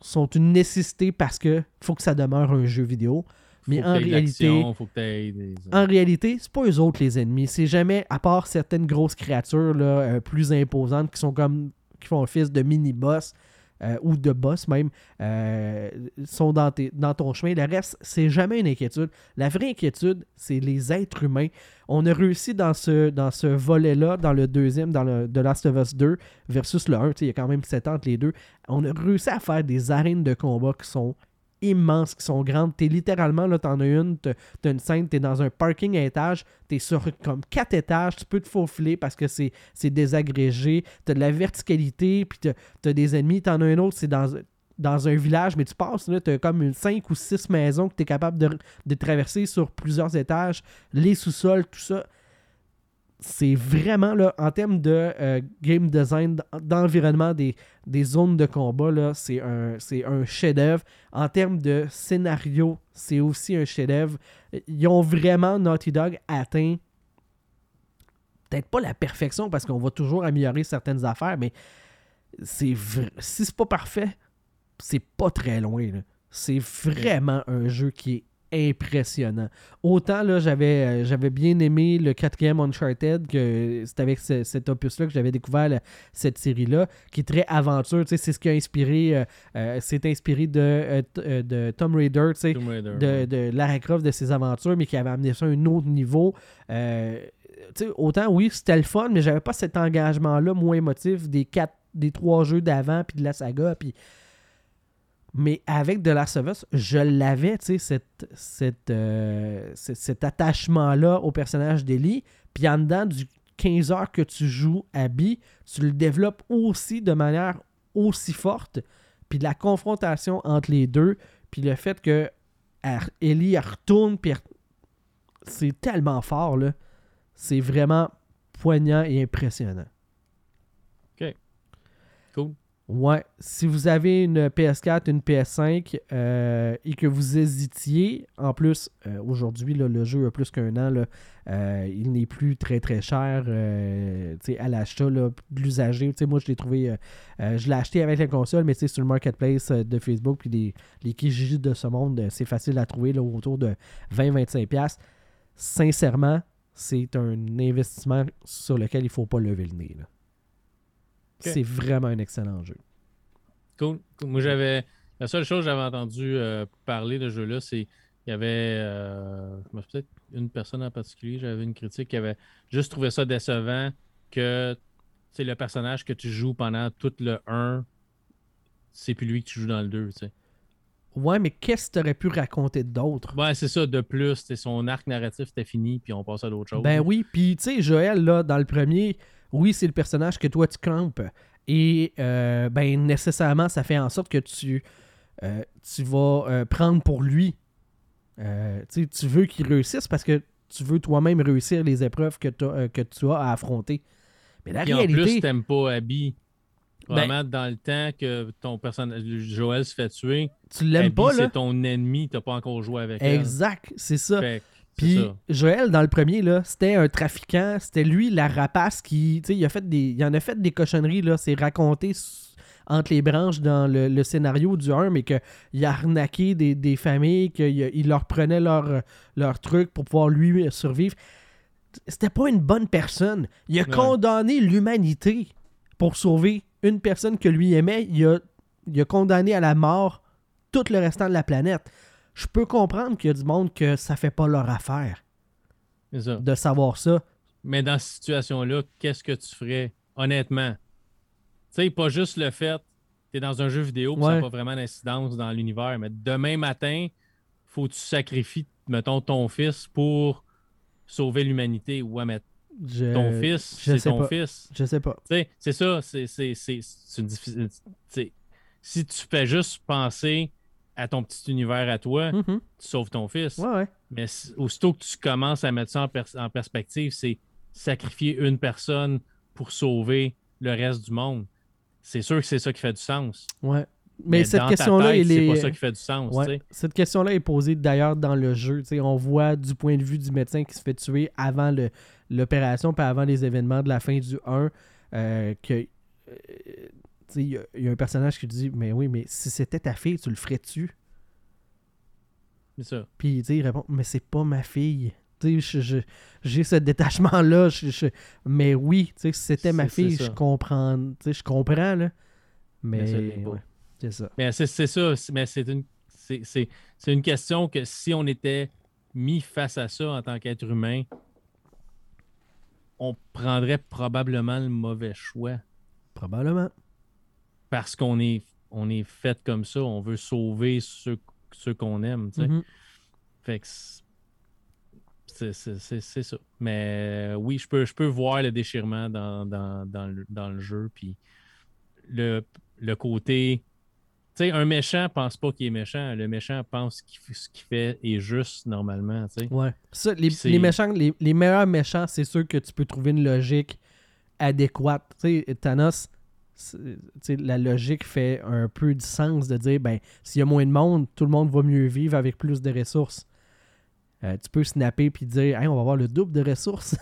sont une nécessité parce que faut que ça demeure un jeu vidéo. Mais en réalité- l'action, faut que t'aies des- En réalité, c'est pas eux autres les ennemis. C'est jamais, à part certaines grosses créatures là, euh, plus imposantes qui sont comme qui font office de mini-boss euh, ou de boss même, euh, sont dans, ton chemin. Le reste, c'est jamais une inquiétude. La vraie inquiétude, c'est les êtres humains. On a réussi dans ce, dans ce volet-là, dans le deuxième, dans le The Last of Us 2 versus le 1, tu sais, il y a quand même 7 ans entre les deux. On a réussi à faire des arènes de combat qui sont immenses, qui sont grandes. T'es littéralement, là, t'en as une, t'as une scène, t'es dans un parking à étage, t'es sur comme quatre étages, tu peux te faufiler parce que c'est désagrégé, t'as de la verticalité, puis t'as t'as des ennemis, t'en as un autre, c'est dans, un village, mais tu passes, là, t'as comme une 5 ou 6 maisons que t'es capable de, de traverser sur plusieurs étages, les sous-sols, tout ça. C'est vraiment, là, en termes de euh, game design, d'environnement des, des zones de combat, là, c'est un, c'est un chef-d'œuvre. En termes de scénario, c'est aussi un chef-d'œuvre. Ils ont vraiment, Naughty Dog, atteint peut-être pas la perfection parce qu'on va toujours améliorer certaines affaires, mais c'est vr- si c'est pas parfait, c'est pas très loin. là. C'est vraiment un jeu qui est impressionnant. Autant là, j'avais euh, j'avais bien aimé le quatrième Uncharted, que c'est avec ce- cet opus-là que j'avais découvert la- cette série-là, qui est très aventure. C'est ce qui a inspiré, euh, euh, c'est inspiré de, euh, t- de Tomb Raider, Tomb Raider, de, de Lara Croft, de ses aventures, mais qui avait amené ça à un autre niveau. Autant, oui, c'était le fun, mais j'avais pas cet engagement-là, moins émotif, des quatre, des trois jeux d'avant, puis de la saga, puis... Mais avec The Last of je l'avais, tu sais, cette, cette, euh, cet- attachement-là au personnage d'Ellie. Puis en dedans du 15 heures que tu joues à Abby, tu le développes aussi de manière aussi forte. Puis la confrontation entre les deux, puis le fait que Ellie elle retourne, puis c'est tellement fort, là. C'est vraiment poignant et impressionnant. Cool. Ouais, si vous avez une PS4, une PS5 euh, et que vous hésitiez, en plus, euh, aujourd'hui, le jeu a plus qu'un an, euh, il n'est plus très très cher à l'achat, de l'usager. Moi, je l'ai trouvé, je l'ai acheté avec la console, mais sais, sur le marketplace de Facebook, puis les, les de ce monde, c'est facile à trouver là, autour de 20-25$. Sincèrement, c'est un investissement sur lequel il ne faut pas lever le nez. C'est vraiment un excellent jeu. Cool. Cool. Moi, j'avais. La seule chose que j'avais entendu euh, parler de ce jeu-là, c'est qu'il y avait. euh, Peut-être une personne en particulier, j'avais une critique qui avait juste trouvé ça décevant que c'est le personnage que tu joues pendant tout le 1, c'est plus lui que tu joues dans le 2. Tu sais. Ouais, mais qu'est-ce que tu aurais pu raconter d'autre? Ouais, c'est ça. De plus, c'est son arc narratif était fini, puis on passe à d'autres choses. Ben oui, puis tu sais, Joël, là, dans le premier, oui, c'est le personnage que toi tu campes. Et euh, ben nécessairement, ça fait en sorte que tu, euh, tu vas euh, prendre pour lui. Tu veux qu'il réussisse parce que tu veux toi-même réussir les épreuves que, que tu as à affronter. Mais la Puis en réalité. plus, t'aimes pas Abby. Ben- Vraiment, dans le temps que ton personnage, Joël se fait tuer, tu l'aimes pas, là? c'est ton ennemi, t'as pas encore joué avec elle. Exact, c'est ça. Fait que c'est Puis. Joël, dans le premier, là, c'était un trafiquant. C'était lui, la rapace, qui. Il, a fait des, il en a fait des cochonneries, là. C'est raconté entre les branches dans le, le scénario du 1, mais qu'il a arnaqué des, des familles, qu'il leur prenait leur, leur truc pour pouvoir lui survivre. C'était pas une bonne personne. Il a Ouais. condamné l'humanité pour sauver une personne que lui aimait. Il a, il a condamné à la mort tout le restant de la planète. Je peux comprendre qu'il y a du monde que ça fait pas leur affaire ça. de savoir ça. Mais dans cette situation-là, qu'est-ce que tu ferais, honnêtement? Tu sais, pas juste le fait tu es dans un jeu vidéo, puis ça Ouais. n'a pas vraiment d'incidence dans l'univers, mais demain matin, faut que tu sacrifies, mettons, ton fils pour sauver l'humanité. Ouais, mais Je, ton fils, c'est ton pas. fils. Je sais pas. Tu sais, c'est ça, c'est une difficile. Si tu fais juste penser à ton petit univers à toi, Mhm. tu sauves ton fils. Ouais, ouais. Mais aussitôt que tu commences à mettre ça en, en perspective, c'est sacrifier une personne pour sauver le reste du monde. C'est sûr que c'est ça qui fait du sens. ouais. Mais, cette dans ta question-là, tête, elle c'est est. pas ça qui fait du sens. Ouais. Cette question-là est posée d'ailleurs dans le jeu. On voit du point de vue du médecin qui se fait tuer avant l'opération, puis avant les événements de la fin du 1, euh, que. Il y, a- il y a un personnage qui dit Mais oui, mais si c'était ta fille, tu le ferais-tu? C'est ça. Puis il répond Mais c'est pas ma fille. J'ai ce détachement-là. mais oui, si c'était ma fille, je comprends. Je comprends, là. Mais. Ouais, c'est ça. Mais c'est ça. c'est- Mais c'est une, c'est une question que si on était mis face à ça en tant qu'être humain, on prendrait probablement le mauvais choix. Probablement. Parce qu'on est, on est fait comme ça. On veut sauver ceux, ceux qu'on aime. tu sais. Mhm. Fait que c'est- ça. Mais oui, je peux, je peux voir le déchirement dans, dans, dans le, dans le jeu. Puis le, le côté. Tu sais, un méchant pense pas qu'il est méchant. Le méchant pense que ce qu'il fait est juste normalement. tu sais. Ouais. Ça, les, les méchants, les, les meilleurs méchants, c'est ceux que tu peux trouver une logique adéquate. Tu sais, Thanos, la logique fait un peu du sens de dire, ben, s'il y a moins de monde, tout le monde va mieux vivre avec plus de ressources. Euh, tu peux snapper puis dire, hey, on va avoir le double de ressources.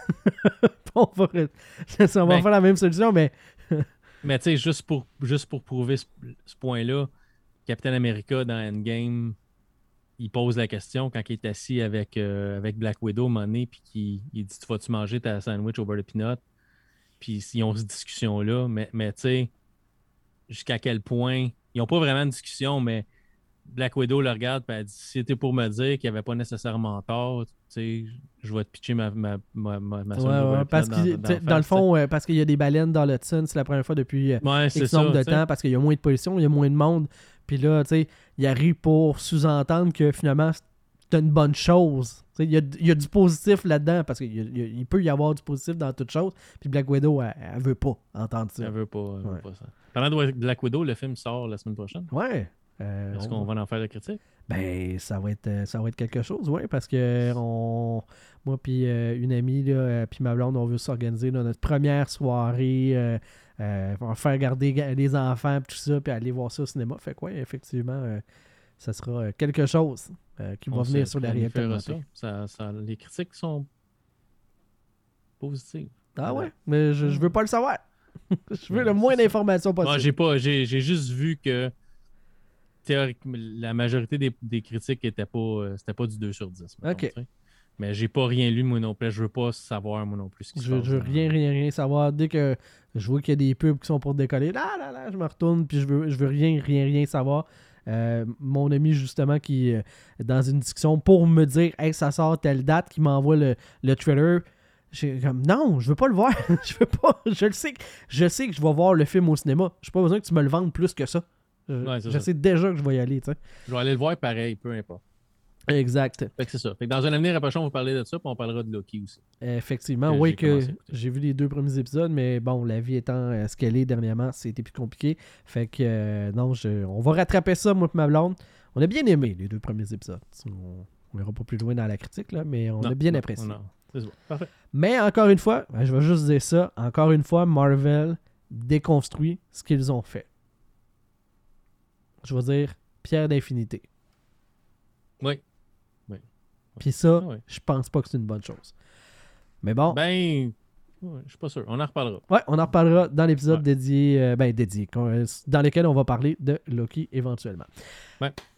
on va, on va Ben- faire la même solution, mais Mais tu sais, juste pour, juste pour prouver ce, ce point-là, Captain America dans Endgame, il pose la question quand il est assis avec, euh, avec Black Widow, donné, puis qu'il il dit Tu vas-tu manger ta sandwich au beurre de peanut? Puis ils ont cette discussion-là, mais, mais tu sais, jusqu'à quel point. Ils n'ont pas vraiment de discussion, mais Black Widow le regarde, puis elle dit Si c'était pour me dire qu'il n'y avait pas nécessairement tort, tu sais, je vais te pitcher ma, ma, ma, ma, Ouais, ouais, parce dans- dans dans le fond, euh, parce qu'il y a des baleines dans le Hudson, c'est la première fois depuis euh, Ouais, X ça. nombre de temps parce qu'il y a moins de pollution, il y a moins de monde. Puis là, tu sais, il arrive pour sous-entendre que finalement, c'est une bonne chose. Il y a, il y a du positif là-dedans parce qu'il peut y avoir du positif dans toute chose. Puis Black Widow, elle, elle veut pas entendre ça. Elle veut pas, elle veut pas ça. Parlant de Black Widow, le film sort la semaine prochaine. Ouais. Euh, Est-ce on- qu'on va en faire la critique? Ben, ça va être, euh, ça va être quelque chose, oui, parce que on, moi puis euh, une amie, là, puis ma blonde, on veut s'organiser notre première soirée, euh, euh, on va faire garder ga- les enfants, puis tout ça, puis aller voir ça au cinéma. Fait quoi, effectivement, euh, ça sera euh, quelque chose euh, qui va venir se sur la réalité ça. Ça- Les critiques sont positives. Ah ouais, mais je, je veux pas le savoir. je veux Ouais, le moins d'informations possible. Moi, j'ai pas, j'ai juste vu que théoriquement, la majorité des, des critiques étaient pas, euh, c'était pas du 2 sur 10. mettons, Ok. Mais j'ai pas rien lu moi non plus. Je veux pas savoir moi non plus ce qui se Je, passe. je veux rien, rien, rien savoir. Dès que je vois qu'il y a des pubs qui sont pour décoller, là, là, là, je me retourne, puis je veux, je veux rien, rien, rien savoir. Euh, mon ami, justement, qui euh, dans une discussion pour me dire, hey, ça sort telle date, qui m'envoie le, le trailer. J'ai comme, non, je veux pas le voir. je veux pas. Je le sais. Je sais que je vais voir le film au cinéma. J'ai pas besoin que tu me le vendes plus que ça. Je, Ouais, sais déjà que je vais y aller, tu sais. Je vais aller le voir pareil, peu importe. Exact. Fait que c'est ça. Fait que dans un avenir approchant, on va parler de ça, puis on parlera de Loki aussi. Effectivement, que oui, j'ai que j'ai vu les deux premiers épisodes, mais bon, la vie étant euh, ce qu'elle est dernièrement, c'était plus compliqué. Fait que euh, non, je- on va rattraper ça, moi et ma blonde. On a bien aimé les deux premiers épisodes. On ira pas plus loin dans la critique, là, mais on Non, a bien non, apprécié. non. Ça. Parfait. Mais encore une fois, ben, je vais juste dire ça, encore une fois, Marvel déconstruit ce qu'ils ont fait. Je vais dire pierre d'infinité. Oui. Puis ça, Ah ouais. je pense pas que c'est une bonne chose. Mais bon. Ben, ouais, je suis pas sûr. On en reparlera. Ouais, on en reparlera dans l'épisode Ouais. dédié, euh, ben dédié, euh, dans lequel on va parler de Loki éventuellement.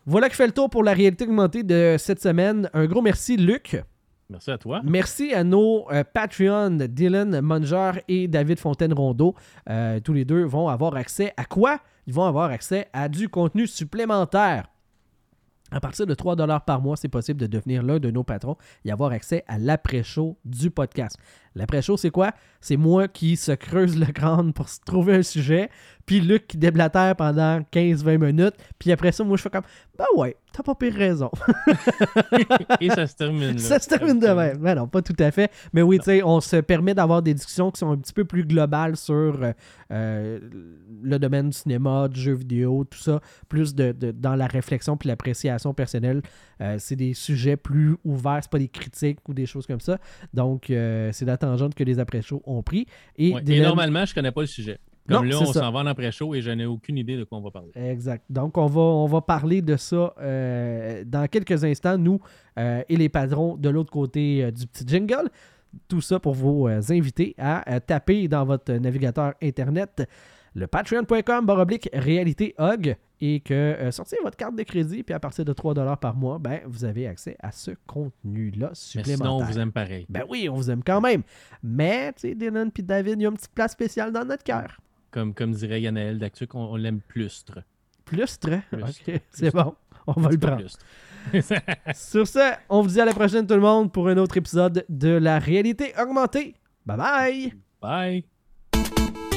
Voilà qui fait le tour pour la réalité augmentée de cette semaine. Un gros merci, Luc. Merci à toi. Merci à nos euh, Patreons, Dylan Munger et David Fontaine-Rondeau. Euh, tous les deux vont avoir accès à quoi? Ils vont avoir accès à du contenu supplémentaire. À partir de 3 par mois, c'est possible de devenir l'un de nos patrons et avoir accès à l'après-show du podcast. L'après-show, c'est quoi? C'est moi qui se creuse le crâne pour se trouver un sujet, puis Luc qui déblatère pendant 15-20 minutes, puis après ça, moi, je fais comme, bah ouais, t'as pas pire raison. Et ça se termine là. ça se termine de même. Ben non, pas tout à fait. Mais oui, tu sais, on se permet d'avoir des discussions qui sont un petit peu plus globales sur euh, euh, le domaine du cinéma, du jeu vidéo, tout ça, plus de, de- dans la réflexion puis l'appréciation personnelle. Euh, c'est des sujets plus ouverts, c'est pas des critiques ou des choses comme ça. Donc, euh, c'est tangente que les après-shows ont pris. Et, Ouais, Et Dylan- normalement, je connais pas le sujet. Comme Non, là, on s'en va en après-show et je n'ai aucune idée de quoi on va parler. Exact. Donc, on va, on va parler de ça euh, dans quelques instants, nous euh, et les patrons de l'autre côté euh, du petit jingle. Tout ça pour vous inviter à taper dans votre navigateur Internet le patreon.com baroblique réalité hog et que euh, sortez votre carte de crédit puis à partir de 3$ par mois, ben, vous avez accès à ce contenu-là Mais supplémentaire. sinon, on vous aime pareil. Ben oui, on vous aime quand même. Mais, tu sais, Dylan puis David, il y a une petite place spéciale dans notre cœur. Comme, comme dirait Yanaël d'Actuc, on, on l'aime plustre. Plustre? Plus. Ok, c'est bon. On va le prendre. plustre. Sur ce, on vous dit à la prochaine tout le monde pour un autre épisode de la réalité augmentée. Bye bye! Bye!